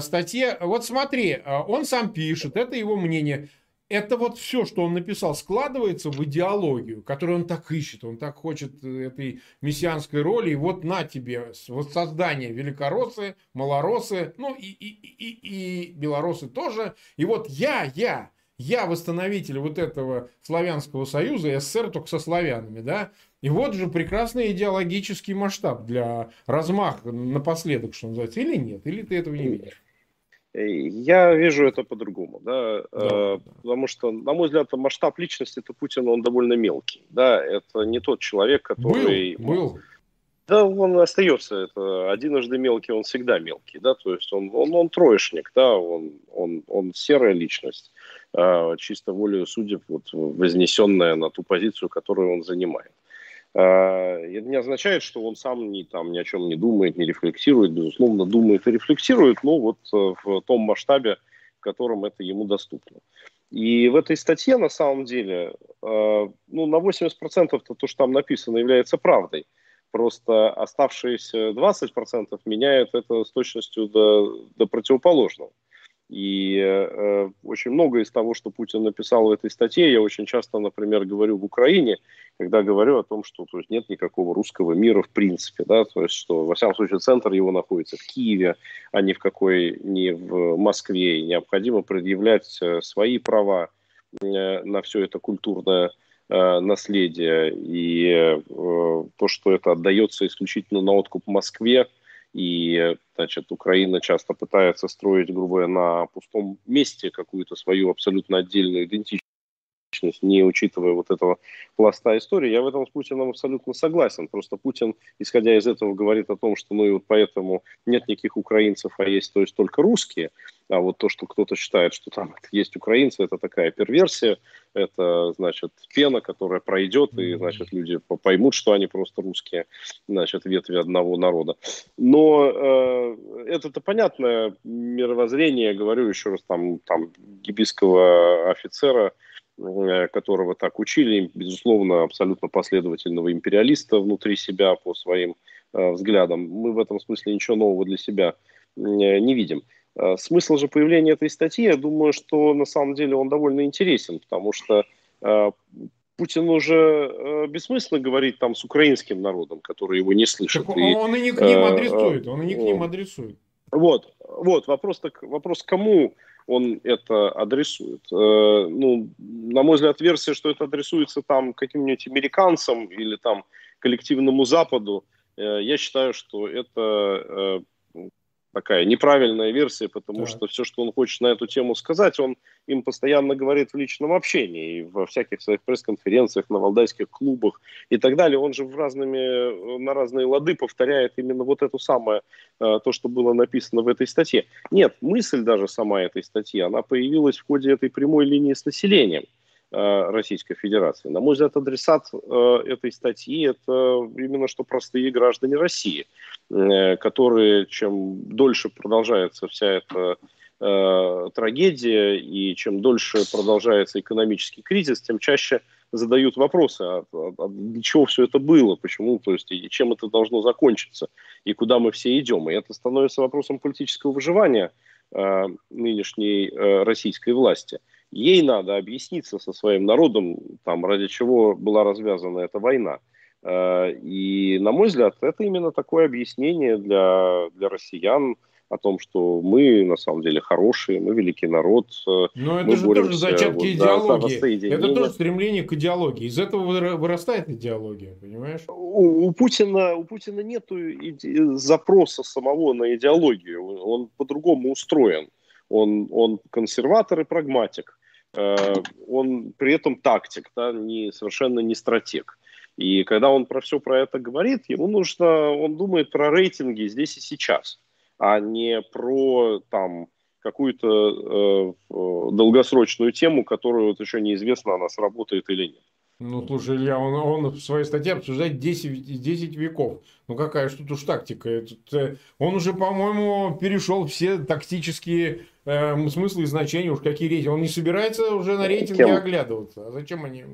статье. Вот смотри, он сам пишет, это его мнение это вот все, что он написал, складывается в идеологию, которую он так ищет, он так хочет э, этой мессианской роли, и вот на тебе воссоздание великороссы, малоросы, ну и, и, и, и белорусы тоже, и вот я, я, я восстановитель вот этого славянского союза, СССР только со славянами, да, и вот же прекрасный идеологический масштаб для размаха напоследок, что называется, или нет, или ты этого не видишь? Э, я вижу это по-другому, да, да, э, потому что, на мой взгляд, масштаб личности это Путина, он довольно мелкий, да, это не тот человек, который... Был, был. Да, он остается, это одиножды мелкий, он всегда мелкий, да, то есть он, он, он троечник, да, он, он, он серая личность, э, чисто волею судеб, вот, вознесенная на ту позицию, которую он занимает. А, это не означает, что он сам ни, там, ни о чем не думает, не рефлексирует. Безусловно, думает и рефлексирует, но вот э, в том масштабе, в котором это ему доступно. И в этой статье, на самом деле, э, ну, на 80% то, что там написано, является правдой. Просто оставшиеся 20% меняют это с точностью до, до противоположного. И э, очень много из того, что Путин написал в этой статье, я очень часто, например, говорю в Украине, когда говорю о том, что то есть, нет никакого русского мира в принципе, да, то есть, что, во всяком случае, центр его находится в Киеве, а не в какой, не в Москве, и необходимо предъявлять э, свои права э, на все это культурное э, наследие, и э, то, что это отдается исключительно на откуп Москве, и, значит, Украина часто пытается строить, грубо говоря, на пустом месте какую-то свою абсолютно отдельную идентичность. Личность, не учитывая вот этого пласта истории. Я в этом с Путиным абсолютно согласен. Просто Путин, исходя из этого, говорит о том, что ну и вот поэтому нет никаких украинцев, а есть то есть только русские. А вот то, что кто-то считает, что там [laughs] есть украинцы, это такая перверсия, это, значит, пена, которая пройдет, и, значит, люди поймут, что они просто русские, значит, ветви одного народа. Но э, это-то понятное мировоззрение, говорю еще раз, там, там гибийского офицера, которого так учили, безусловно, абсолютно последовательного империалиста внутри себя по своим э, взглядам. Мы в этом смысле ничего нового для себя э, не видим. Э, смысл же появления этой статьи, я думаю, что на самом деле он довольно интересен, потому что э, Путин уже э, бессмысленно говорить там с украинским народом, который его не слышит. Так и, он и не к ним адресует, он и не к ним адресует. Вот, вот вопрос, так, вопрос кому он это адресует. Ну, на мой взгляд, версия, что это адресуется там каким-нибудь американцам или там коллективному Западу, я считаю, что это такая неправильная версия, потому так. что все, что он хочет на эту тему сказать, он им постоянно говорит в личном общении, и во всяких своих пресс-конференциях, на валдайских клубах и так далее. Он же в разными, на разные лады повторяет именно вот это самое, э, то, что было написано в этой статье. Нет, мысль даже сама этой статьи, она появилась в ходе этой прямой линии с населением. Э, Российской Федерации. На мой взгляд, адресат э, этой статьи – это именно что простые граждане России, э, которые, чем дольше продолжается вся эта трагедия и чем дольше продолжается экономический кризис, тем чаще задают вопросы, а, а, а для чего все это было, почему, то есть, и чем это должно закончиться, и куда мы все идем. И это становится вопросом политического выживания э, нынешней э, российской власти – Ей надо объясниться со своим народом, там, ради чего была развязана эта война. Э, и, на мой взгляд, это именно такое объяснение для, для россиян о том, что мы на самом деле хорошие, мы великий народ. Э, Но это же тоже зачатки вот, идеологии. Да, это тоже стремление к идеологии. Из этого вырастает идеология, понимаешь? У, у, Путина, у Путина нет запроса самого на идеологию. Он по-другому устроен. Он, он консерватор и прагматик. Э, он при этом тактик, да, не, совершенно не стратег. И когда он про все про это говорит, ему нужно, он думает про рейтинги здесь и сейчас, а не про там какую-то э, долгосрочную тему, которую вот еще неизвестно, она сработает или нет. Ну, слушай, Илья, он, он в своей статье обсуждает 10, 10 веков. Ну, какая же тут уж тактика? Это, он уже, по-моему, перешел все тактические э, смыслы и значения, уж какие рейтинги. Он не собирается уже на рейтинге Кем? оглядываться. А зачем они?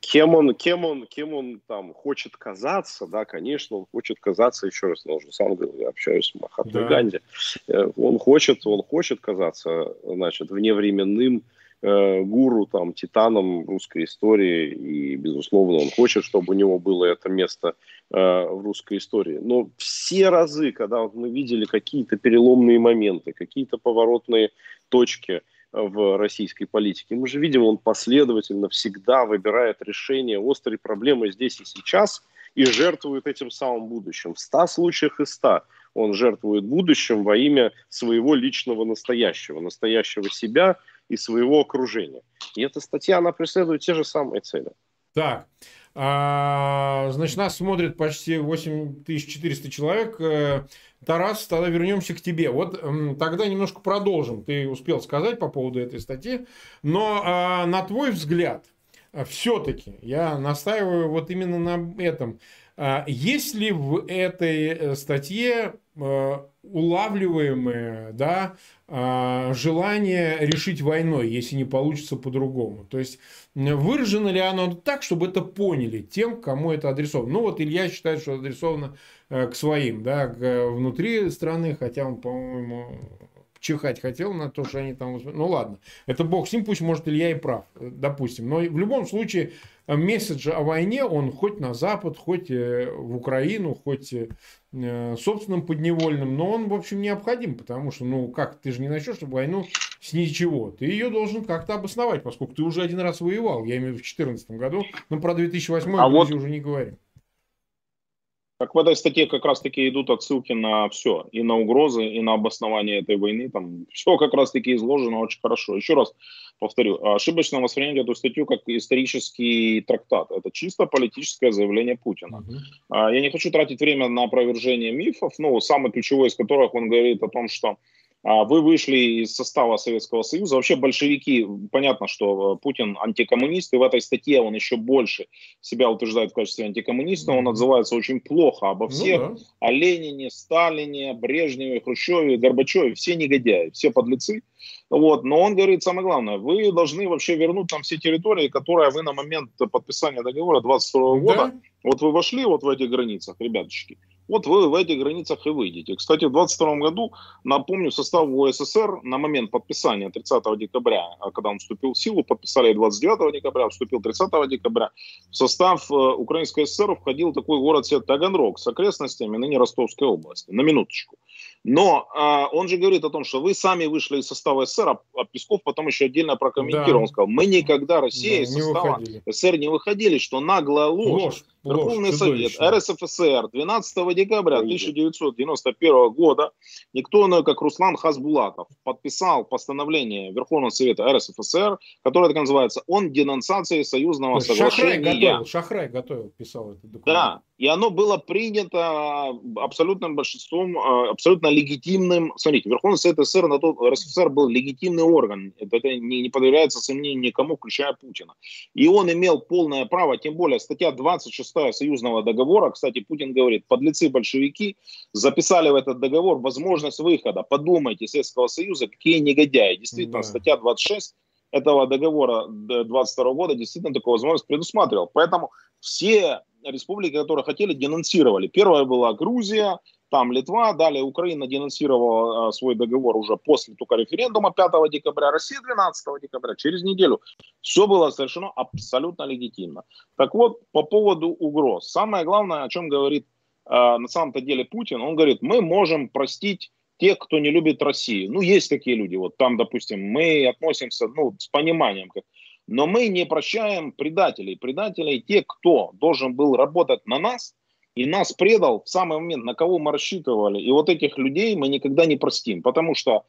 Кем он, кем он, кем он там хочет казаться, да, конечно, он хочет казаться, еще раз, я уже сам говорил, я общаюсь с Махатмой да. Ганди, э, он хочет, он хочет казаться, значит, вневременным, э, гуру, там, титаном русской истории, и, безусловно, он хочет, чтобы у него было это место э, в русской истории. Но все разы, когда мы видели какие-то переломные моменты, какие-то поворотные точки в российской политике, мы же видим, он последовательно всегда выбирает решение острой проблемы здесь и сейчас и жертвует этим самым будущим. В ста случаях из ста он жертвует будущим во имя своего личного настоящего, настоящего себя – и своего окружения. И эта статья, она преследует те же самые цели. Так, а, значит, нас смотрит почти 8400 человек. Э, Тарас, тогда вернемся к тебе. Вот тогда немножко продолжим. Ты успел сказать по поводу этой статьи. Но а, на твой взгляд, все-таки я настаиваю вот именно на этом. А, есть ли в этой э, статье э, улавливаемое да, а, желание решить войной, если не получится по-другому. То есть выражено ли оно так, чтобы это поняли тем, кому это адресовано. Ну вот Илья считает, что адресовано э, к своим, да, к, внутри страны, хотя он, по-моему, чихать хотел на то, что они там... Ну ладно, это бог с ним, пусть может Илья и прав, допустим. Но в любом случае месседж о войне, он хоть на Запад, хоть э, в Украину, хоть э, собственным подневольным, но он, в общем, необходим, потому что, ну, как, ты же не начнешь войну с ничего. Ты ее должен как-то обосновать, поскольку ты уже один раз воевал, я имею в виду в 2014 году, но про 2008 а вот... уже не говорим. Так в этой статье как раз-таки идут отсылки на все, и на угрозы, и на обоснование этой войны. Там все как раз-таки изложено очень хорошо. Еще раз повторю, ошибочно воспринять эту статью как исторический трактат. Это чисто политическое заявление Путина. Uh-huh. Я не хочу тратить время на опровержение мифов, но самый ключевой из которых он говорит о том, что вы вышли из состава Советского Союза. Вообще большевики, понятно, что э, Путин антикоммунист, и в этой статье он еще больше себя утверждает в качестве антикоммуниста. Он отзывается очень плохо обо ну всех, ну, да. о Ленине, Сталине, Брежневе, Хрущеве, Горбачеве. Все негодяи, все подлецы. Вот. Но он говорит самое главное, вы должны вообще вернуть нам все территории, которые вы на момент подписания договора 22 года, да? вот вы вошли вот в эти границах, ребяточки, вот вы в этих границах и выйдете. Кстати, в 22 году, напомню, состав УССР на момент подписания 30 декабря, а когда он вступил в силу, подписали 29 декабря, вступил 30 декабря, в состав э, Украинской ССР входил такой город Таганрог с окрестностями ныне Ростовской области. На минуточку. Но а, он же говорит о том, что вы сами вышли из состава СССР, а, а Песков потом еще отдельно прокомментировал. Да. Он сказал, мы никогда, Россия, да, из состава выходили. СССР не выходили, что наглая ложь. ложь Верховный Совет РСФСР 12 декабря 1991 года никто иной, как Руслан Хасбулатов, подписал постановление Верховного Совета РСФСР, которое так называется «Он денонсации союзного соглашения». Шахрай готовил, Шахрай готовил, писал этот документ. Да, и оно было принято абсолютным большинством, э, абсолютно легитимным. Смотрите, Верховный Совет СССР на тот РСФСР был легитимный орган. Это, это не, не подвергается сомнению никому, включая Путина. И он имел полное право, тем более статья 26 союзного договора, кстати, Путин говорит, подлецы-большевики записали в этот договор возможность выхода. Подумайте, Советского Союза, какие негодяи. Действительно, да. статья 26 этого договора 22 года действительно такую возможность предусматривал. Поэтому все республики, которые хотели, денонсировали. Первая была Грузия, там Литва, далее Украина денонсировала а, свой договор уже после только референдума 5 декабря, Россия 12 декабря, через неделю. Все было совершено абсолютно легитимно. Так вот, по поводу угроз. Самое главное, о чем говорит э, на самом-то деле Путин, он говорит, мы можем простить тех, кто не любит Россию. Ну, есть такие люди, вот там, допустим, мы относимся ну, с пониманием, как но мы не прощаем предателей. Предателей те, кто должен был работать на нас и нас предал в самый момент, на кого мы рассчитывали. И вот этих людей мы никогда не простим, потому что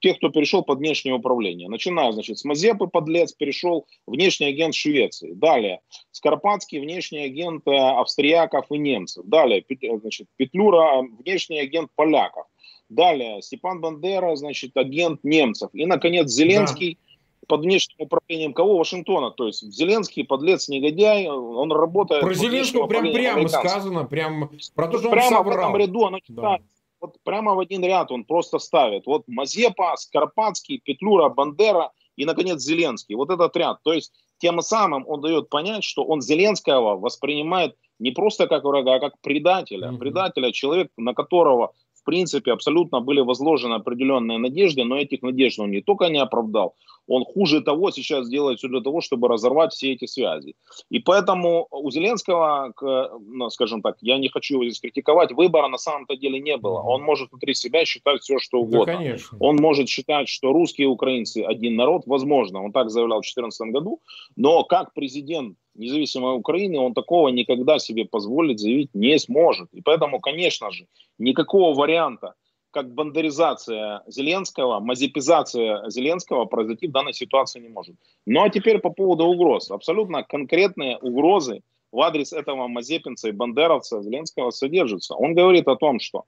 тех, кто перешел под внешнее управление. Начиная, значит, с Мазепы подлец перешел внешний агент Швеции. Далее, Скоропадский внешний агент э, австрияков и немцев. Далее, э, значит, Петлюра внешний агент поляков. Далее, Степан Бандера, значит, агент немцев. И, наконец, Зеленский под внешним управлением кого? Вашингтона. То есть Зеленский подлец, негодяй, он работает... Про Зеленского прям прямо сказано, прям про то, что прямо в этом ряду оно читается. Да. Вот прямо в один ряд он просто ставит. Вот Мазепа, Скоропадский, Петлюра, Бандера и, наконец, Зеленский. Вот этот ряд. То есть тем самым он дает понять, что он Зеленского воспринимает не просто как врага, а как предателя. Mm-hmm. Предателя, человек, на которого принципе, абсолютно были возложены определенные надежды, но этих надежд он не только не оправдал, он хуже того сейчас делает все для того, чтобы разорвать все эти связи. И поэтому у Зеленского, ну, скажем так, я не хочу его здесь критиковать, выбора на самом-то деле не было. Он может внутри себя считать все, что угодно. Да, конечно. Он может считать, что русские и украинцы один народ, возможно, он так заявлял в 2014 году, но как президент независимой Украины, он такого никогда себе позволить заявить не сможет. И поэтому, конечно же, никакого варианта, как бандеризация Зеленского, мазепизация Зеленского произойти в данной ситуации не может. Ну а теперь по поводу угроз. Абсолютно конкретные угрозы в адрес этого мазепинца и бандеровца Зеленского содержатся. Он говорит о том, что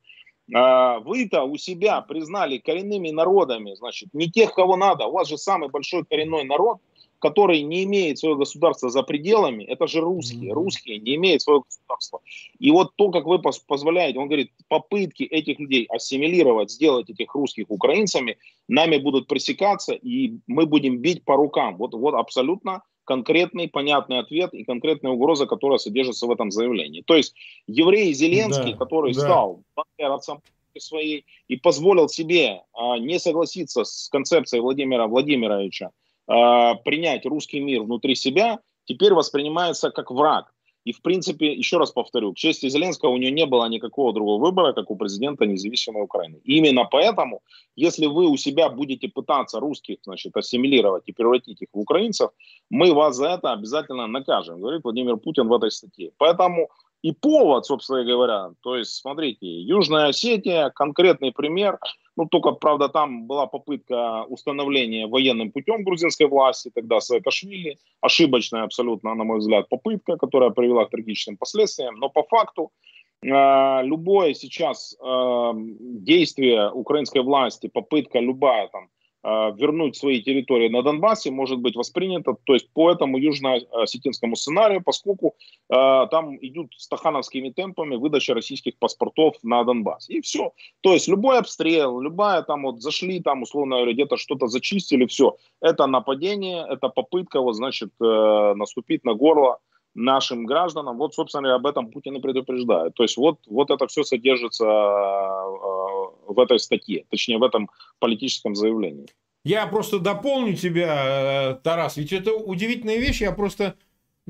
э, вы-то у себя признали коренными народами, значит, не тех, кого надо. У вас же самый большой коренной народ, который не имеет своего государства за пределами, это же русские. Русские не имеют своего государства. И вот то, как вы позволяете, он говорит, попытки этих людей ассимилировать, сделать этих русских украинцами, нами будут пресекаться, и мы будем бить по рукам. Вот, вот абсолютно конкретный, понятный ответ и конкретная угроза, которая содержится в этом заявлении. То есть еврей Зеленский, да, который да. стал бандеровцем своей и позволил себе а, не согласиться с концепцией Владимира Владимировича принять русский мир внутри себя, теперь воспринимается как враг. И, в принципе, еще раз повторю, к чести Зеленского у него не было никакого другого выбора, как у президента независимой Украины. И именно поэтому, если вы у себя будете пытаться русских значит, ассимилировать и превратить их в украинцев, мы вас за это обязательно накажем, говорит Владимир Путин в этой статье. Поэтому и повод, собственно говоря. То есть, смотрите, Южная Осетия, конкретный пример. Ну, только, правда, там была попытка установления военным путем грузинской власти, тогда Саакашвили. Ошибочная абсолютно, на мой взгляд, попытка, которая привела к трагическим последствиям. Но по факту э, любое сейчас э, действие украинской власти, попытка любая там вернуть свои территории на Донбассе может быть воспринято, то есть по этому южно-осетинскому сценарию, поскольку э, там идут стахановскими темпами выдача российских паспортов на Донбасс. И все. То есть любой обстрел, любая там вот зашли там, условно говоря, где-то что-то зачистили, все. Это нападение, это попытка вот, значит, э, наступить на горло нашим гражданам. Вот, собственно, об этом Путин и предупреждает. То есть вот, вот это все содержится э, в этой статье, точнее в этом политическом заявлении. Я просто дополню тебя, э, Тарас, ведь это удивительная вещь, я просто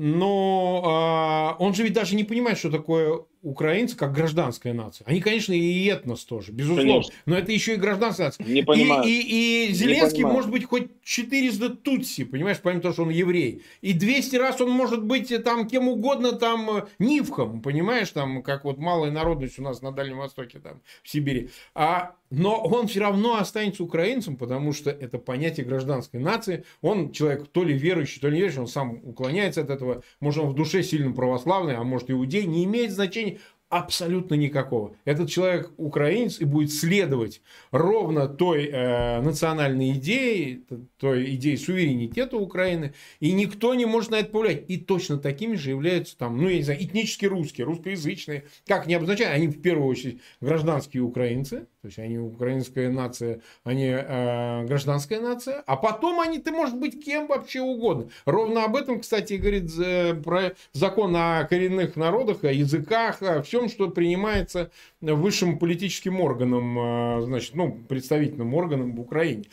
но э, он же ведь даже не понимает, что такое украинцы как гражданская нация. Они, конечно, и этнос тоже, безусловно. Конечно. Но это еще и гражданская нация. Не понимаю. И, и, и Зеленский может быть хоть 400 тутси, понимаешь, помимо того, что он еврей. И 200 раз он может быть там кем угодно, там, э, Нивхом, понимаешь, там, как вот малая народность у нас на Дальнем Востоке, там, в Сибири. А но он все равно останется украинцем, потому что это понятие гражданской нации. Он человек то ли верующий, то ли не верующий, он сам уклоняется от этого. Может, он в душе сильно православный, а может, иудей. Не имеет значения абсолютно никакого. Этот человек украинец и будет следовать ровно той э, национальной идее, той идее суверенитета Украины, и никто не может на это повлиять. И точно такими же являются там, ну, я не знаю, этнически русские, русскоязычные, как не обозначают, они в первую очередь гражданские украинцы, то есть они украинская нация, они э, гражданская нация, а потом они, ты можешь быть кем вообще угодно. Ровно об этом, кстати, говорит э, про закон о коренных народах, о языках, о всем, что принимается высшим политическим органом, э, значит, ну, представительным органом в Украине.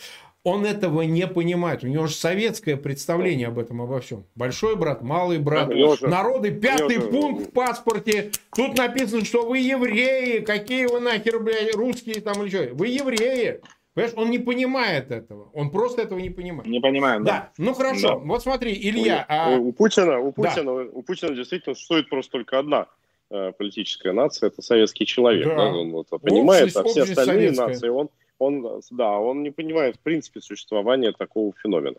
Он этого не понимает. У него же советское представление об этом, обо всем. Большой брат, малый брат, Леша, народы, пятый Леша. пункт в паспорте. Тут написано, что вы евреи. Какие вы нахер, блядь, русские там или что? Вы евреи. Понимаешь, он не понимает этого. Он просто этого не понимает. Не понимает, да. да. Ну хорошо. Да. Вот смотри, Илья. У, а... у Путина, у Путина, да. у Путина действительно существует просто только одна политическая нация, это советский человек. Да. Да? Он это понимает, а все остальные советская. нации он он, да, он не понимает в принципе существования такого феномена.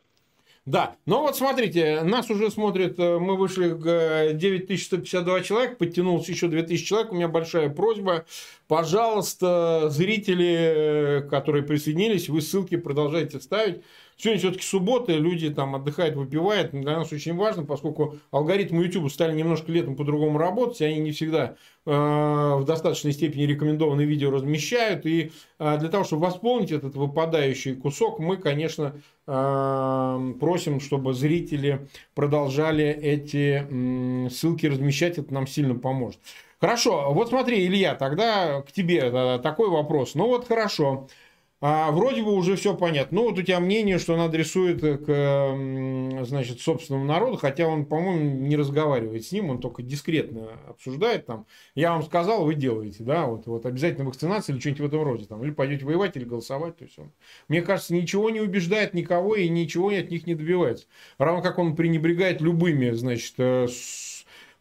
Да, но вот смотрите, нас уже смотрит, э, мы вышли к 9152 человек, подтянулось еще 2000 человек. У меня большая просьба, пожалуйста, зрители, э, которые присоединились, вы ссылки продолжайте ставить. Сегодня все-таки суббота, люди там отдыхают, выпивают. Для нас очень важно, поскольку алгоритмы YouTube стали немножко летом по-другому работать, и они не всегда э, в достаточной степени рекомендованные видео размещают. И э, для того, чтобы восполнить этот выпадающий кусок, мы, конечно, э, просим, чтобы зрители продолжали эти ссылки размещать. Это нам сильно поможет. Хорошо, вот смотри, Илья, тогда к тебе э, такой вопрос. Ну вот хорошо. А вроде бы уже все понятно. Ну, вот у тебя мнение, что он адресует к, значит, собственному народу, хотя он, по-моему, не разговаривает с ним, он только дискретно обсуждает там. Я вам сказал, вы делаете, да, вот, вот обязательно вакцинация или что-нибудь в этом роде, там, или пойдете воевать, или голосовать, то есть он, мне кажется, ничего не убеждает никого и ничего от них не добивается. Равно как он пренебрегает любыми, значит, э,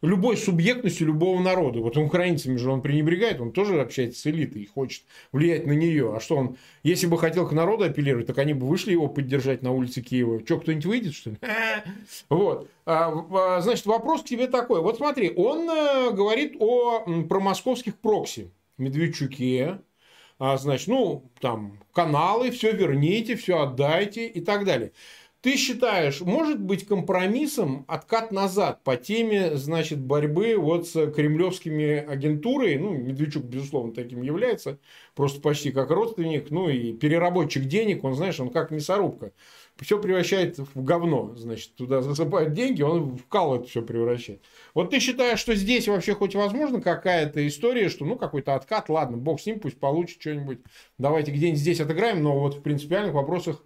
любой субъектностью любого народа. Вот украинцами же он пренебрегает, он тоже общается с элитой и хочет влиять на нее. А что он, если бы хотел к народу апеллировать, так они бы вышли его поддержать на улице Киева. Что, кто-нибудь выйдет, что ли? [laughs] Вот. А, а, значит, вопрос к тебе такой. Вот смотри, он э, говорит о промосковских прокси. Медведчуке, а, значит, ну, там, каналы, все верните, все отдайте и так далее. Ты считаешь, может быть компромиссом откат назад по теме, значит, борьбы вот с кремлевскими агентурой, ну, Медведчук, безусловно, таким является, просто почти как родственник, ну, и переработчик денег, он, знаешь, он как мясорубка. Все превращает в говно, значит, туда засыпают деньги, он в кал это все превращает. Вот ты считаешь, что здесь вообще хоть возможно какая-то история, что, ну, какой-то откат, ладно, бог с ним, пусть получит что-нибудь, давайте где-нибудь здесь отыграем, но вот в принципиальных вопросах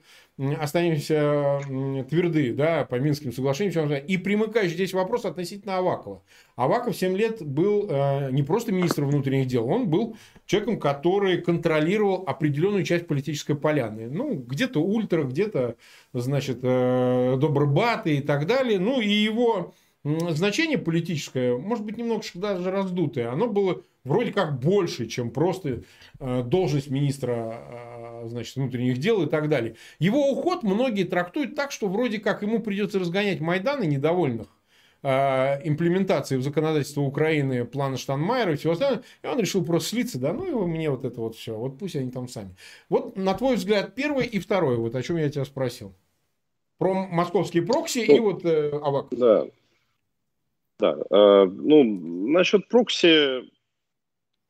останемся тверды да, по Минским соглашениям. И примыкающий здесь вопрос относительно Авакова. Аваков 7 лет был э, не просто министром внутренних дел, он был человеком, который контролировал определенную часть политической поляны. Ну, где-то ультра, где-то, значит, э, добробаты и так далее. Ну, и его значение политическое, может быть, немножко даже раздутое, оно было вроде как больше, чем просто э, должность министра э, значит, внутренних дел и так далее. Его уход многие трактуют так, что вроде как ему придется разгонять Майданы недовольных э, имплементации в законодательство Украины плана Штанмайера и всего остального, и он решил просто слиться, да, ну и мне вот это вот все, вот пусть они там сами. Вот на твой взгляд первый и второй, вот о чем я тебя спросил. Про московские прокси ну, и вот э, Авак. Да, да. Э, ну, насчет прокси,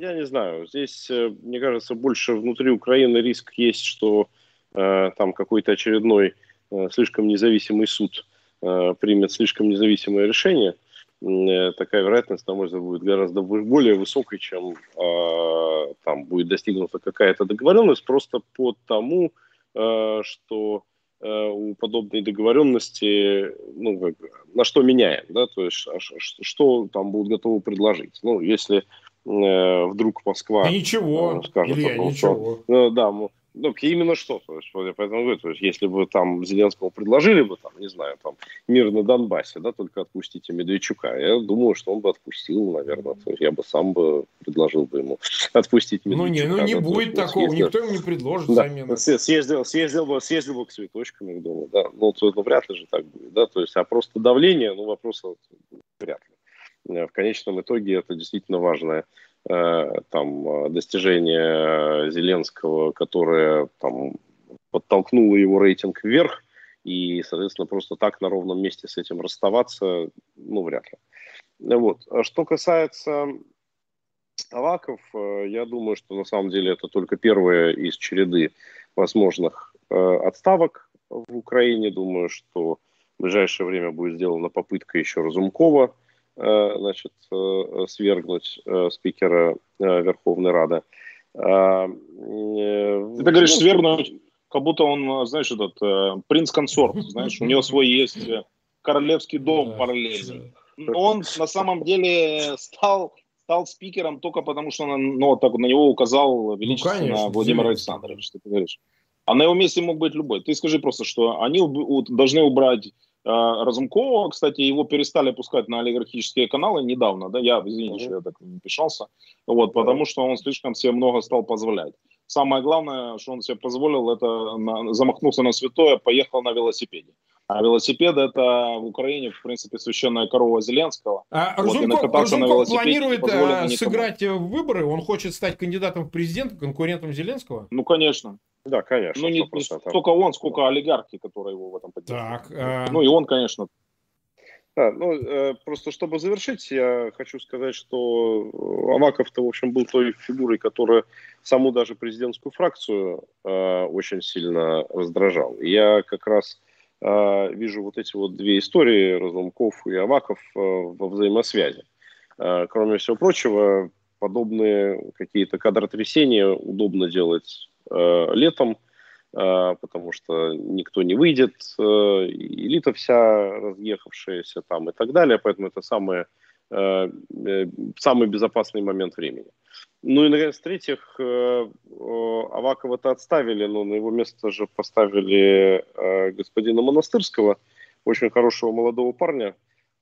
я не знаю. Здесь, э, мне кажется, больше внутри Украины риск есть, что э, там какой-то очередной э, слишком независимый суд э, примет слишком независимое решение. Э, такая вероятность, на мой взгляд, будет гораздо более высокой, чем э, там будет достигнута какая-то договоренность, просто по тому, э, что Э, у подобной договоренности, ну, как, на что меняем, да, то есть а что там будут готовы предложить. Ну, если вдруг Москва... Да ничего, э, скажет, Илья, том, ничего. Что, э, да, ну, именно что, то есть, поэтому говорю, то есть, если бы там Зеленскому предложили бы, там, не знаю, там, мир на Донбассе, да, только отпустите Медведчука, я думаю, что он бы отпустил, наверное, то есть, я бы сам бы предложил бы ему [laughs] отпустить Медведчука. Ну, не, ну, не да, будет есть, такого, съездил, никто ему не предложит да, замену. Съездил, съездил, бы, съездил бы к цветочкам, я думаю, да, ну, то, ну, вряд ли же так будет, да, то есть, а просто давление, ну, вопрос вряд ли. Э, в конечном итоге это действительно важная Э, там, э, достижение Зеленского, которое там, подтолкнуло его рейтинг вверх, и, соответственно, просто так на ровном месте с этим расставаться, ну, вряд ли. Вот. А что касается Аваков, я думаю, что на самом деле это только первая из череды возможных отставок в Украине. Думаю, что в ближайшее время будет сделана попытка еще Разумкова значит, э, свергнуть э, спикера Верховной Рады. А, Ты говоришь ну, свергнуть, как будто он, знаешь, этот принц-консорт, [laughs] знаешь, у него свой есть королевский дом параллельный. Он на самом деле стал стал спикером только потому, что он, ну, так на него указал величественно ну, конечно, Владимир Александрович, что ты говоришь. А на его месте мог быть любой. Ты скажи просто, что они должны убрать Разумкова, кстати, его перестали пускать на олигархические каналы недавно, да, я, извините, mm-hmm. что я так не пишался, вот, потому что он слишком себе много стал позволять. Самое главное, что он себе позволил, это на, замахнулся на святое, поехал на велосипеде. А велосипед это в Украине, в принципе, священная корова Зеленского. А вот, Разумков, Разумков планирует а, сыграть в выборы? Он хочет стать кандидатом в президент, конкурентом Зеленского? Ну, конечно. Да, конечно. Ну, не, не столько он, сколько олигархи, которые его в этом поддерживают. Так, а... Ну, и он, конечно. Да, ну, э, просто чтобы завершить, я хочу сказать, что Аваков-то, в общем, был той фигурой, которая саму даже президентскую фракцию э, очень сильно раздражал. Я как раз э, вижу вот эти вот две истории, Разломков и Аваков, э, во взаимосвязи. Э, кроме всего прочего, подобные какие-то кадротрясения удобно делать Э, летом, э, потому что никто не выйдет, э, элита вся разъехавшаяся там и так далее, поэтому это самое, самый безопасный момент времени. Ну и, наконец, в-третьих, Авакова-то отставили, но на его место же поставили господина Монастырского, очень хорошего молодого парня,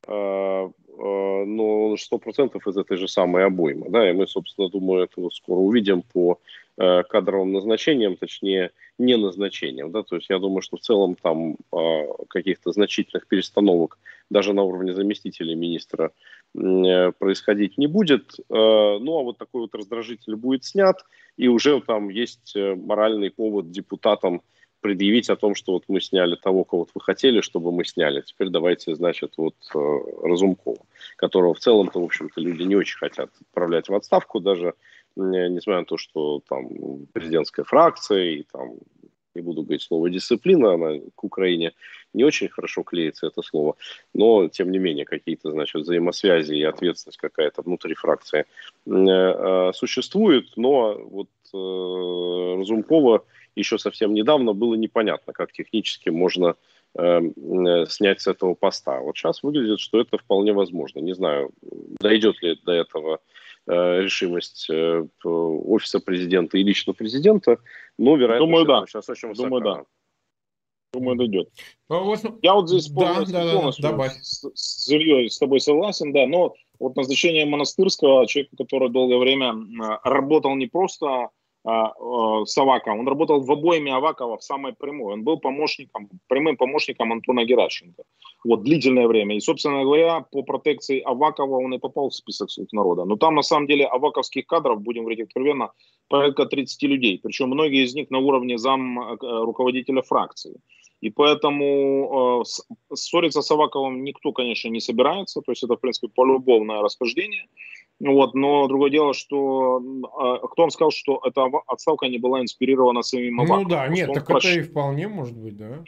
но он сто процентов из этой же самой обоймы, да, и мы, собственно, думаю, это скоро увидим по Э, кадровым назначением, точнее, не назначением. Да? То есть я думаю, что в целом там э, каких-то значительных перестановок даже на уровне заместителей министра э, происходить не будет. Ну, а вот такой вот раздражитель будет снят, и уже там есть моральный повод депутатам предъявить о том, что вот мы сняли того, кого вы хотели, чтобы мы сняли. Теперь давайте, значит, вот Разумкова, которого в целом-то, в общем-то, люди не очень хотят отправлять в отставку, даже несмотря на то, что там президентская фракция и там не буду говорить слово дисциплина, она к Украине не очень хорошо клеится это слово, но тем не менее какие-то, значит, взаимосвязи и ответственность какая-то внутри фракции э, э, существует, но вот э, Разумкова еще совсем недавно было непонятно, как технически можно снять с этого поста. Вот сейчас выглядит, что это вполне возможно. Не знаю, дойдет ли до этого Э, решимость э, офиса президента и лично президента, но вероятно, Думаю, да. сейчас очень высока. Думаю, да. Думаю, дойдет. А Я вот здесь полностью, да, да, полностью да, с, с Ильей с тобой согласен, да, но вот назначение монастырского человека, который долгое время работал не просто с Аваковым. Он работал в обойме Авакова в самой прямой. Он был помощником, прямым помощником Антона Геращенко. Вот, длительное время. И, собственно говоря, по протекции Авакова он и попал в список слуг народа. Но там, на самом деле, аваковских кадров, будем говорить откровенно, порядка 30 людей. Причем многие из них на уровне зам э, руководителя фракции. И поэтому э, ссориться с Аваковым никто, конечно, не собирается. То есть это, в принципе, полюбовное расхождение. Вот, но другое дело, что э, кто вам сказал, что эта отставка не была инспирирована самим Аваковым? Ну да, нет, так прош... это и вполне может быть, да.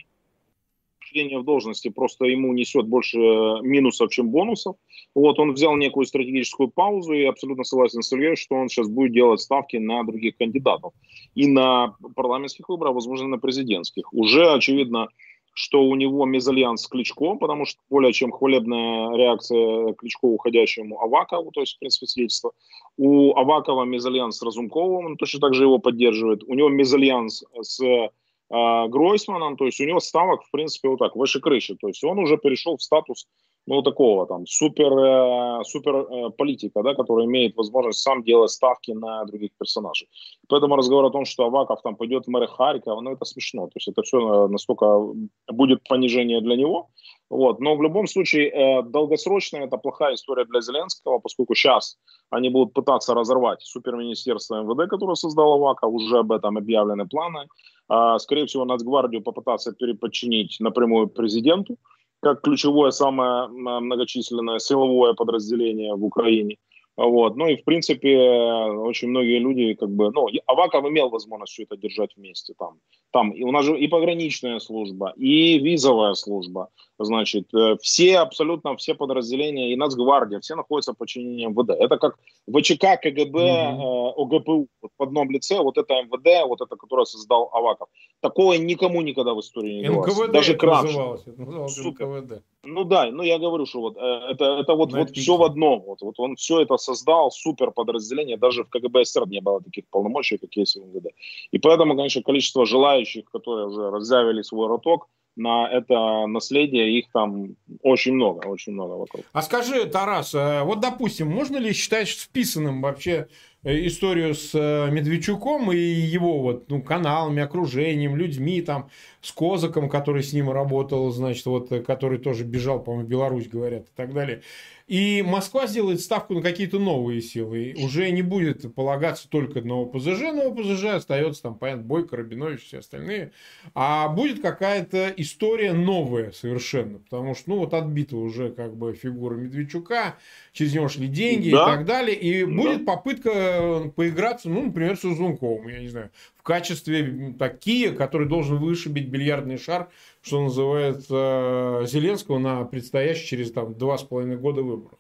В должности просто ему несет больше минусов, чем бонусов. Вот, он взял некую стратегическую паузу и абсолютно согласен с Ильей, что он сейчас будет делать ставки на других кандидатов. И на парламентских выборах, возможно, на президентских. Уже, очевидно, что у него мезальянс с Кличко, потому что более чем хвалебная реакция Кличко уходящему Авакову, то есть, в принципе, свидетельство. У Авакова мезальянс с Разумковым, он точно так же его поддерживает. У него мезальянс с э, Гройсманом, то есть у него ставок, в принципе, вот так, выше крыши. То есть он уже перешел в статус ну, такого там супер, э, супер э, политика, да, который имеет возможность сам делать ставки на других персонажей. Поэтому разговор о том, что Аваков там пойдет в мэры Харькова, ну, это смешно. То есть это все э, настолько будет понижение для него. Вот. Но в любом случае, э, долгосрочно это плохая история для Зеленского, поскольку сейчас они будут пытаться разорвать суперминистерство МВД, которое создал Аваков, уже об этом объявлены планы. Э, скорее всего, Нацгвардию попытаться переподчинить напрямую президенту как ключевое самое многочисленное силовое подразделение в Украине. Вот. Ну и, в принципе, очень многие люди, как бы, ну, Аваков имел возможность все это держать вместе там. Там и у нас же и пограничная служба, и визовая служба. Значит, э, все, абсолютно все подразделения и Нацгвардия, все находятся в подчинении МВД. Это как ВЧК, КГБ, mm-hmm. ОГПУ. Вот в одном лице вот это МВД, вот это, которое создал Аваков. Такого никому никогда в истории не было. Даже это называлось. Это называлось НКВД. Ну да, ну я говорю, что вот э, это, это вот, вот все в одном. Вот, вот он все это создал, супер подразделение. Даже в КГБ СССР не было таких полномочий, как есть в МВД. И поэтому, конечно, количество желающих, которые уже разъявили свой роток, на это наследие, их там очень много, очень много вокруг. А скажи, Тарас, э, вот допустим, можно ли считать вписанным вообще э, историю с э, Медведчуком и его вот, ну, каналами, окружением, людьми, там, с Козаком, который с ним работал, значит, вот, который тоже бежал, по-моему, в Беларусь, говорят, и так далее. И Москва сделает ставку на какие-то новые силы. Уже не будет полагаться только на ОПЗЖ, но ОПЗЖ остается там, понятно, Бойко, Рабинович, все остальные. А будет какая-то история новая совершенно. Потому что, ну, вот отбита уже как бы фигура Медведчука, через него шли деньги да. и так далее. И да. будет попытка поиграться, ну, например, с Узунковым, я не знаю, в качестве такие, который должен вышибить бильярдный шар что называется, Зеленского на предстоящий через там, два с половиной года выборах?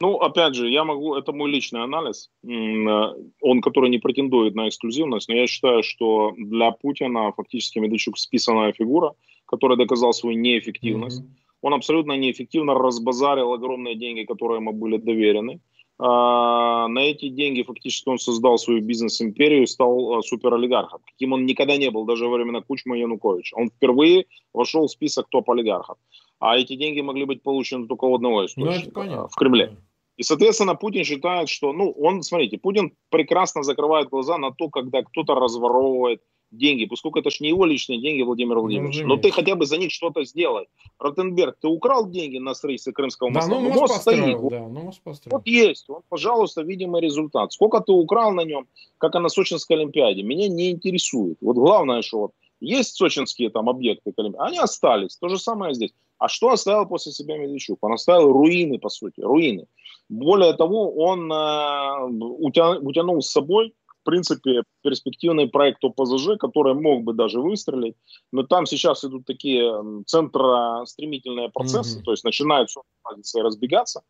Ну, опять же, я могу, это мой личный анализ, он, который не претендует на эксклюзивность, но я считаю, что для Путина фактически Медведчук списанная фигура, которая доказал свою неэффективность. Mm-hmm. Он абсолютно неэффективно разбазарил огромные деньги, которые ему были доверены. На эти деньги фактически он создал свою бизнес-империю и стал а, суперолигархом, каким он никогда не был, даже во времена Кучма и Януковича. Он впервые вошел в список топ-олигархов. А эти деньги могли быть получены только у одного ну, источника, в Кремле. И, соответственно, Путин считает, что, ну, он, смотрите, Путин прекрасно закрывает глаза на то, когда кто-то разворовывает деньги, поскольку это же не его личные деньги, Владимир Владимирович. Ну, но ты хотя бы за них что-то сделай. Ротенберг, ты украл деньги на строительство Крымского моста? Да, ну, мост, мост стоит. Да, ну, мост построил. Вот есть, вот, пожалуйста, видимый результат. Сколько ты украл на нем, как и на Сочинской Олимпиаде, меня не интересует. Вот главное, что вот есть сочинские там объекты, они остались. То же самое здесь. А что оставил после себя Медведчук? Он оставил руины, по сути, руины. Более того, он э, утянул с собой принципе, перспективный проект ОПЗЖ, который мог бы даже выстрелить. Но там сейчас идут такие центростремительные процессы, mm-hmm. то есть начинают позиции разбегаться.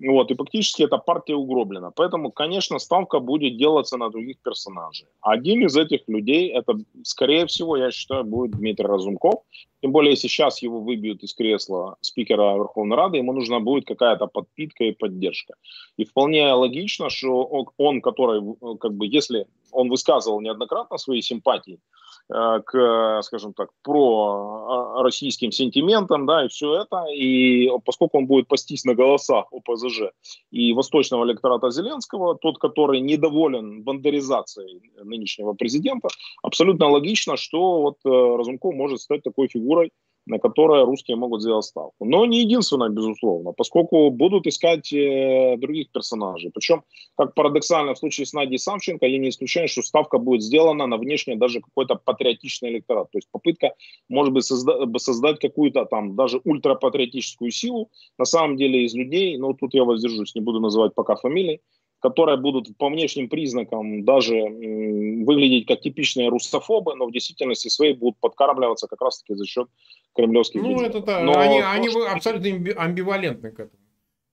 Вот, и практически эта партия угроблена. Поэтому, конечно, ставка будет делаться на других персонажей. Один из этих людей, это, скорее всего, я считаю, будет Дмитрий Разумков. Тем более, если сейчас его выбьют из кресла спикера Верховной Рады, ему нужна будет какая-то подпитка и поддержка. И вполне логично, что он, который, как бы, если он высказывал неоднократно свои симпатии Э, к, скажем так, про российским сентиментам, да, и все это, и поскольку он будет пастись на голосах ОПЗЖ и восточного электората Зеленского, тот, который недоволен бандеризацией нынешнего президента, абсолютно логично, что вот э, Разумков может стать такой фигурой, на которое русские могут сделать ставку. Но не единственное, безусловно, поскольку будут искать э, других персонажей. Причем, как парадоксально в случае с Надей Самченко, я не исключаю, что ставка будет сделана на внешне даже какой-то патриотичный электорат. То есть попытка, может быть, созда- создать какую-то там даже ультрапатриотическую силу, на самом деле из людей, но тут я воздержусь, не буду называть пока фамилии, которые будут по внешним признакам даже выглядеть как типичные русофобы, но в действительности своей будут подкармливаться как раз-таки за счет кремлевских Ну, это да. Но они, то, они что... абсолютно амбивалентны к этому.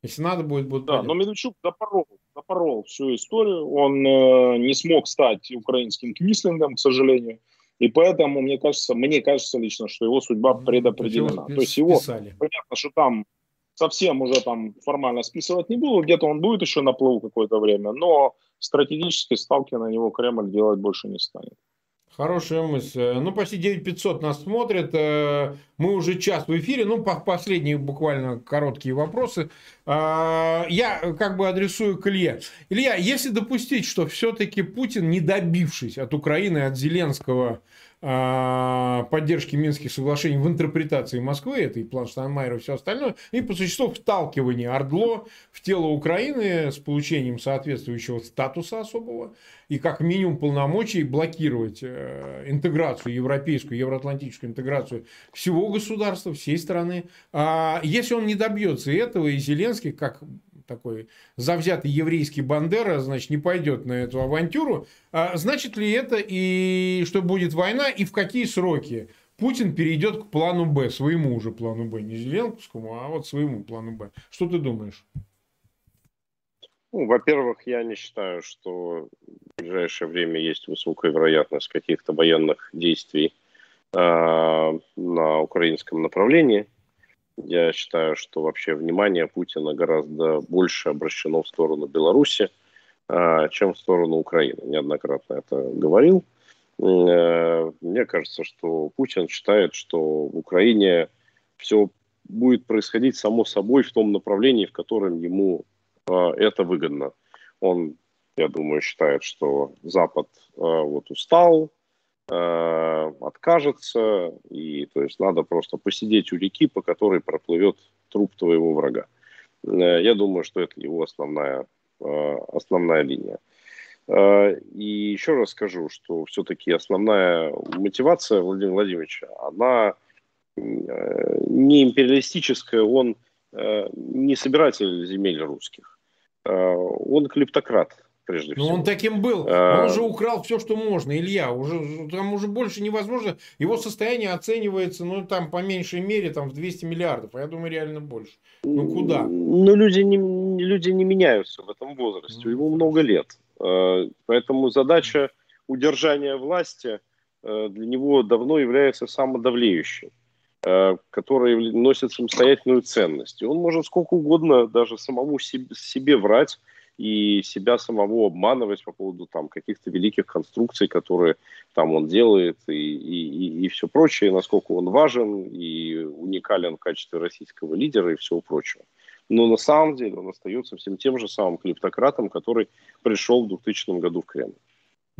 Если надо будет, будет Да, понятно. но Медведчук запорол, запорол всю историю. Он э, не смог стать украинским квислингом, к сожалению. И поэтому, мне кажется, мне кажется лично, что его судьба предопределена. То есть его, понятно, что там совсем уже там формально списывать не буду, где-то он будет еще на плаву какое-то время, но стратегические ставки на него Кремль делать больше не станет. Хорошая мысль. Ну, почти 9500 нас смотрят. Э, мы уже час в эфире. Ну, последние буквально короткие вопросы. Э, я как бы адресую к Илье. Илья, если допустить, что все-таки Путин, не добившись от Украины, от Зеленского, поддержки Минских соглашений в интерпретации Москвы, это и план Штайнмайера и все остальное, и по существу вталкивание Ордло в тело Украины с получением соответствующего статуса особого и как минимум полномочий блокировать э, интеграцию европейскую, евроатлантическую интеграцию всего государства, всей страны. А если он не добьется этого, и Зеленский, как такой завзятый еврейский Бандера, значит, не пойдет на эту авантюру. А значит ли это и что будет война и в какие сроки Путин перейдет к плану Б, своему уже плану Б, не Зеленскому, а вот своему плану Б. Что ты думаешь? Ну, во-первых, я не считаю, что в ближайшее время есть высокая вероятность каких-то военных действий э, на украинском направлении. Я считаю, что вообще внимание Путина гораздо больше обращено в сторону Беларуси, а, чем в сторону Украины. Неоднократно это говорил. Э, мне кажется, что Путин считает, что в Украине все будет происходить само собой в том направлении, в котором ему а, это выгодно. Он, я думаю, считает, что Запад а, вот устал, Э, откажется, и то есть надо просто посидеть у реки, по которой проплывет труп твоего врага. Э, я думаю, что это его основная, э, основная линия. И еще раз скажу, что все-таки основная мотивация Владимира Владимировича, она не империалистическая, он не собиратель земель русских, он клептократ прежде всего. Ну, он таким был. А... Он уже украл все, что можно, Илья. Уже, там уже больше невозможно. Его состояние оценивается, ну, там, по меньшей мере, там, в 200 миллиардов. А я думаю, реально больше. Ну, куда? Ну, люди не, люди не меняются в этом возрасте. Ну, Ему много лет. А, поэтому задача удержания власти а, для него давно является самодавлеющей а, который носит самостоятельную ценность. И он может сколько угодно даже самому себе, себе врать, и себя самого обманывать по поводу там каких-то великих конструкций, которые там он делает и, и, и, и все прочее, насколько он важен и уникален в качестве российского лидера и всего прочего. Но на самом деле он остается всем тем же самым клептократом, который пришел в 2000 году в Кремль.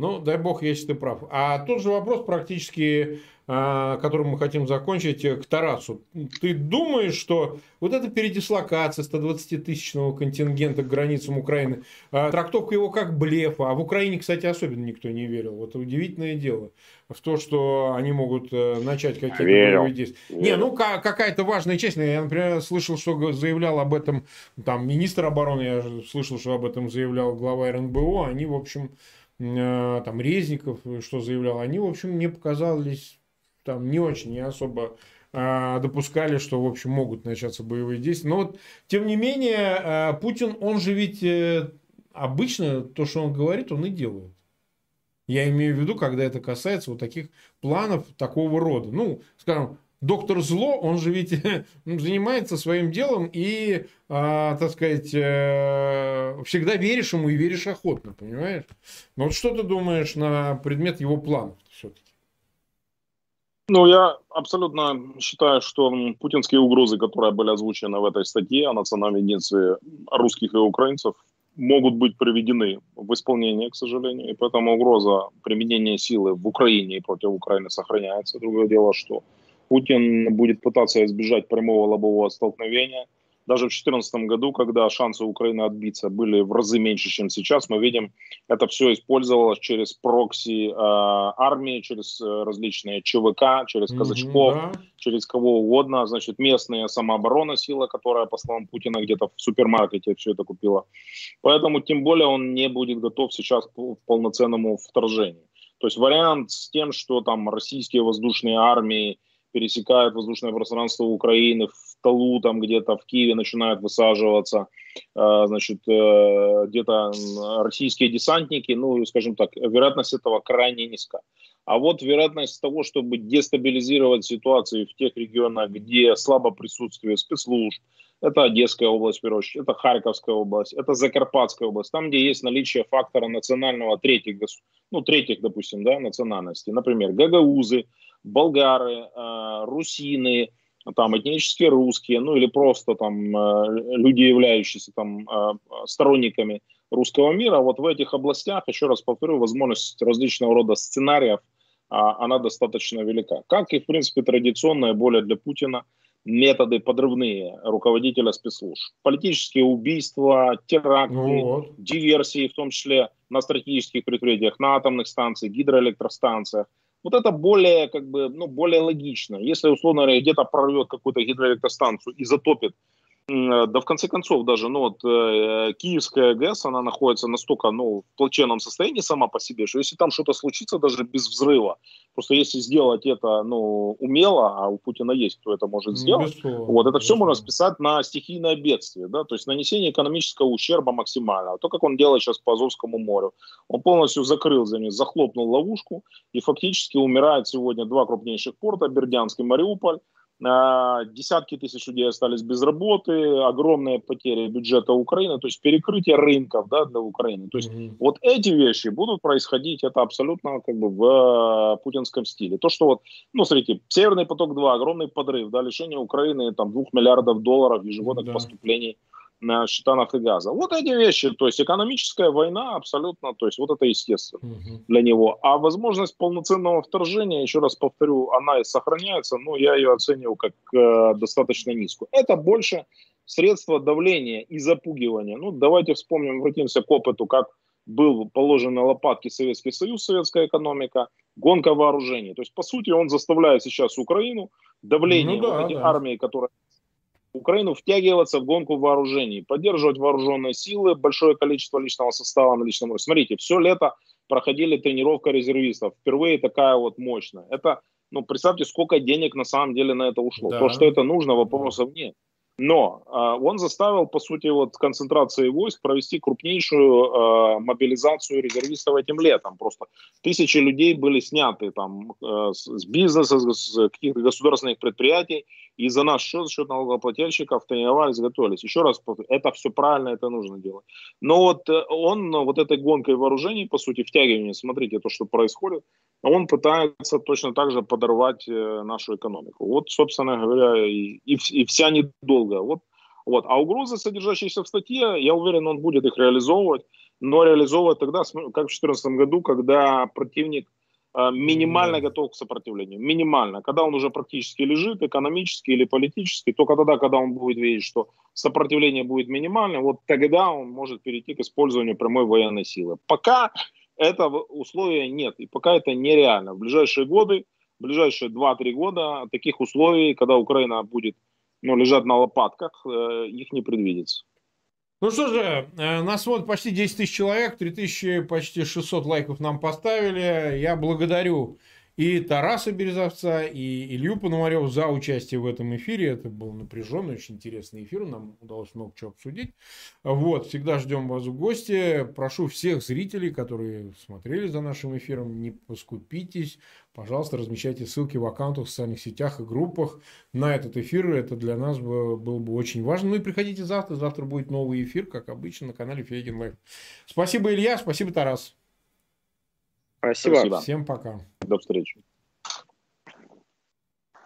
Ну, дай бог, если ты прав. А тот же вопрос практически, а, которым мы хотим закончить, э, к Тарасу. Ты думаешь, что вот эта передислокация 120-тысячного контингента к границам Украины, а, трактовка его как блефа, а в Украине, кстати, особенно никто не верил. Вот удивительное дело в то, что они могут э, начать какие-то боевые действия. Верил. Не, ну какая-то важная часть. Я, например, слышал, что заявлял об этом там министр обороны, я слышал, что об этом заявлял глава РНБО. Они, в общем, там Резников, э, что заявлял, они, в общем, мне показались там не очень, не особо э, допускали, что, в общем, могут начаться боевые действия. Но вот, тем не менее, Путин, он же ведь обычно то, что он говорит, он и делает. Я имею в виду, когда это касается вот таких планов такого рода. Ну, скажем, доктор Зло, он же ведь [laughs] занимается своим делом и, а, так сказать, э, всегда веришь ему и веришь охотно, понимаешь? Но вот что ты думаешь на предмет его планов все-таки? Ну, я абсолютно считаю, что путинские угрозы, которые были озвучены в этой статье о национальном единстве русских и украинцев, могут быть приведены в исполнение, к сожалению. И поэтому угроза применения силы в Украине и против Украины сохраняется. Другое дело, что Путин будет пытаться избежать прямого лобового столкновения – даже в 2014 году, когда шансы Украины отбиться были в разы меньше, чем сейчас, мы видим, это все использовалось через прокси э, армии, через э, различные ЧВК, через казачков, mm-hmm, да. через кого угодно. Значит, местная самооборона сила, которая, по словам Путина, где-то в супермаркете все это купила. Поэтому, тем более, он не будет готов сейчас к полноценному вторжению. То есть вариант с тем, что там российские воздушные армии пересекают воздушное пространство Украины в Талу, там где-то в Киеве начинают высаживаться, э, значит, э, где-то российские десантники, ну, скажем так, вероятность этого крайне низка. А вот вероятность того, чтобы дестабилизировать ситуацию в тех регионах, где слабо присутствие спецслужб, это Одесская область, в первую очередь, это Харьковская область, это Закарпатская область, там, где есть наличие фактора национального третьих, ну, третьих, допустим, да, национальностей, например, гагаузы, болгары, э, русины, там этнические русские, ну или просто там э, люди, являющиеся там э, сторонниками русского мира, вот в этих областях, еще раз повторю, возможность различного рода сценариев, а, она достаточно велика. Как и, в принципе, традиционная более для Путина методы подрывные руководителя спецслужб. Политические убийства, теракты, ну вот. диверсии, в том числе на стратегических предприятиях, на атомных станциях, гидроэлектростанциях – вот это более, как бы, ну, более логично. Если, условно говоря, где-то прорвет какую-то гидроэлектростанцию и затопит да в конце концов даже, ну вот э, Киевская ГЭС, она находится настолько, ну, в плачевном состоянии сама по себе, что если там что-то случится даже без взрыва, просто если сделать это, ну, умело, а у Путина есть, кто это может ну, сделать, ну, вот это все можно списать на стихийное бедствие, да, то есть нанесение экономического ущерба максимального. То, как он делает сейчас по Азовскому морю, он полностью закрыл за ним, захлопнул ловушку и фактически умирает сегодня два крупнейших порта, Бердянск и Мариуполь, десятки тысяч людей остались без работы, огромные потери бюджета Украины, то есть перекрытие рынков да, для Украины. То есть mm-hmm. вот эти вещи будут происходить, это абсолютно как бы в э, путинском стиле. То, что вот, ну, смотрите, Северный поток-2, огромный подрыв, да, лишение Украины там двух миллиардов долларов ежегодных mm-hmm. поступлений нафты и газа. Вот эти вещи, то есть экономическая война абсолютно, то есть вот это естественно угу. для него. А возможность полноценного вторжения, еще раз повторю, она и сохраняется, но я ее оцениваю как э, достаточно низкую. Это больше средство давления и запугивания. Ну, давайте вспомним, обратимся к опыту, как был положен на лопатки Советский Союз, советская экономика, гонка вооружений. То есть, по сути, он заставляет сейчас Украину давление ну, да, вот да. армии, которые Украину втягиваться в гонку вооружений, поддерживать вооруженные силы, большое количество личного состава на личном уровне. Смотрите, все лето проходили тренировка резервистов. Впервые такая вот мощная. Это, ну, представьте, сколько денег на самом деле на это ушло. Да. То, что это нужно, вопросов нет. Но э, он заставил, по сути, вот концентрацией войск провести крупнейшую э, мобилизацию резервистов этим летом. Просто тысячи людей были сняты там э, с бизнеса, с каких-то государственных предприятий, и за наш счет, счет налогоплательщиков тренировались, готовились. Еще раз это все правильно, это нужно делать. Но вот э, он вот этой гонкой вооружений, по сути, втягивание, смотрите, то, что происходит, он пытается точно так же подорвать э, нашу экономику. Вот, собственно говоря, и, и, вся недолго. Вот, вот. А угрозы, содержащиеся в статье, я уверен, он будет их реализовывать, но реализовывать тогда, как в 2014 году, когда противник э, минимально готов к сопротивлению. Минимально. Когда он уже практически лежит, экономически или политически, только тогда, когда он будет видеть, что сопротивление будет минимальным, вот тогда он может перейти к использованию прямой военной силы. Пока этого условия нет. И пока это нереально. В ближайшие годы, в ближайшие 2-3 года таких условий, когда Украина будет ну, лежать на лопатках, э, их не предвидится. Ну что же, э, нас вот почти 10 тысяч человек, 3000, почти 600 лайков нам поставили. Я благодарю и Тараса Березовца, и Илью Пономарева за участие в этом эфире. Это был напряженный, очень интересный эфир. Нам удалось много чего обсудить. Вот, всегда ждем вас в гости. Прошу всех зрителей, которые смотрели за нашим эфиром, не поскупитесь. Пожалуйста, размещайте ссылки в аккаунтах, в социальных сетях и группах на этот эфир. Это для нас было бы очень важно. Ну и приходите завтра. Завтра будет новый эфир, как обычно, на канале Фейгин Live. Спасибо, Илья. Спасибо, Тарас. Спасибо. Спасибо. Всем пока. До встречи.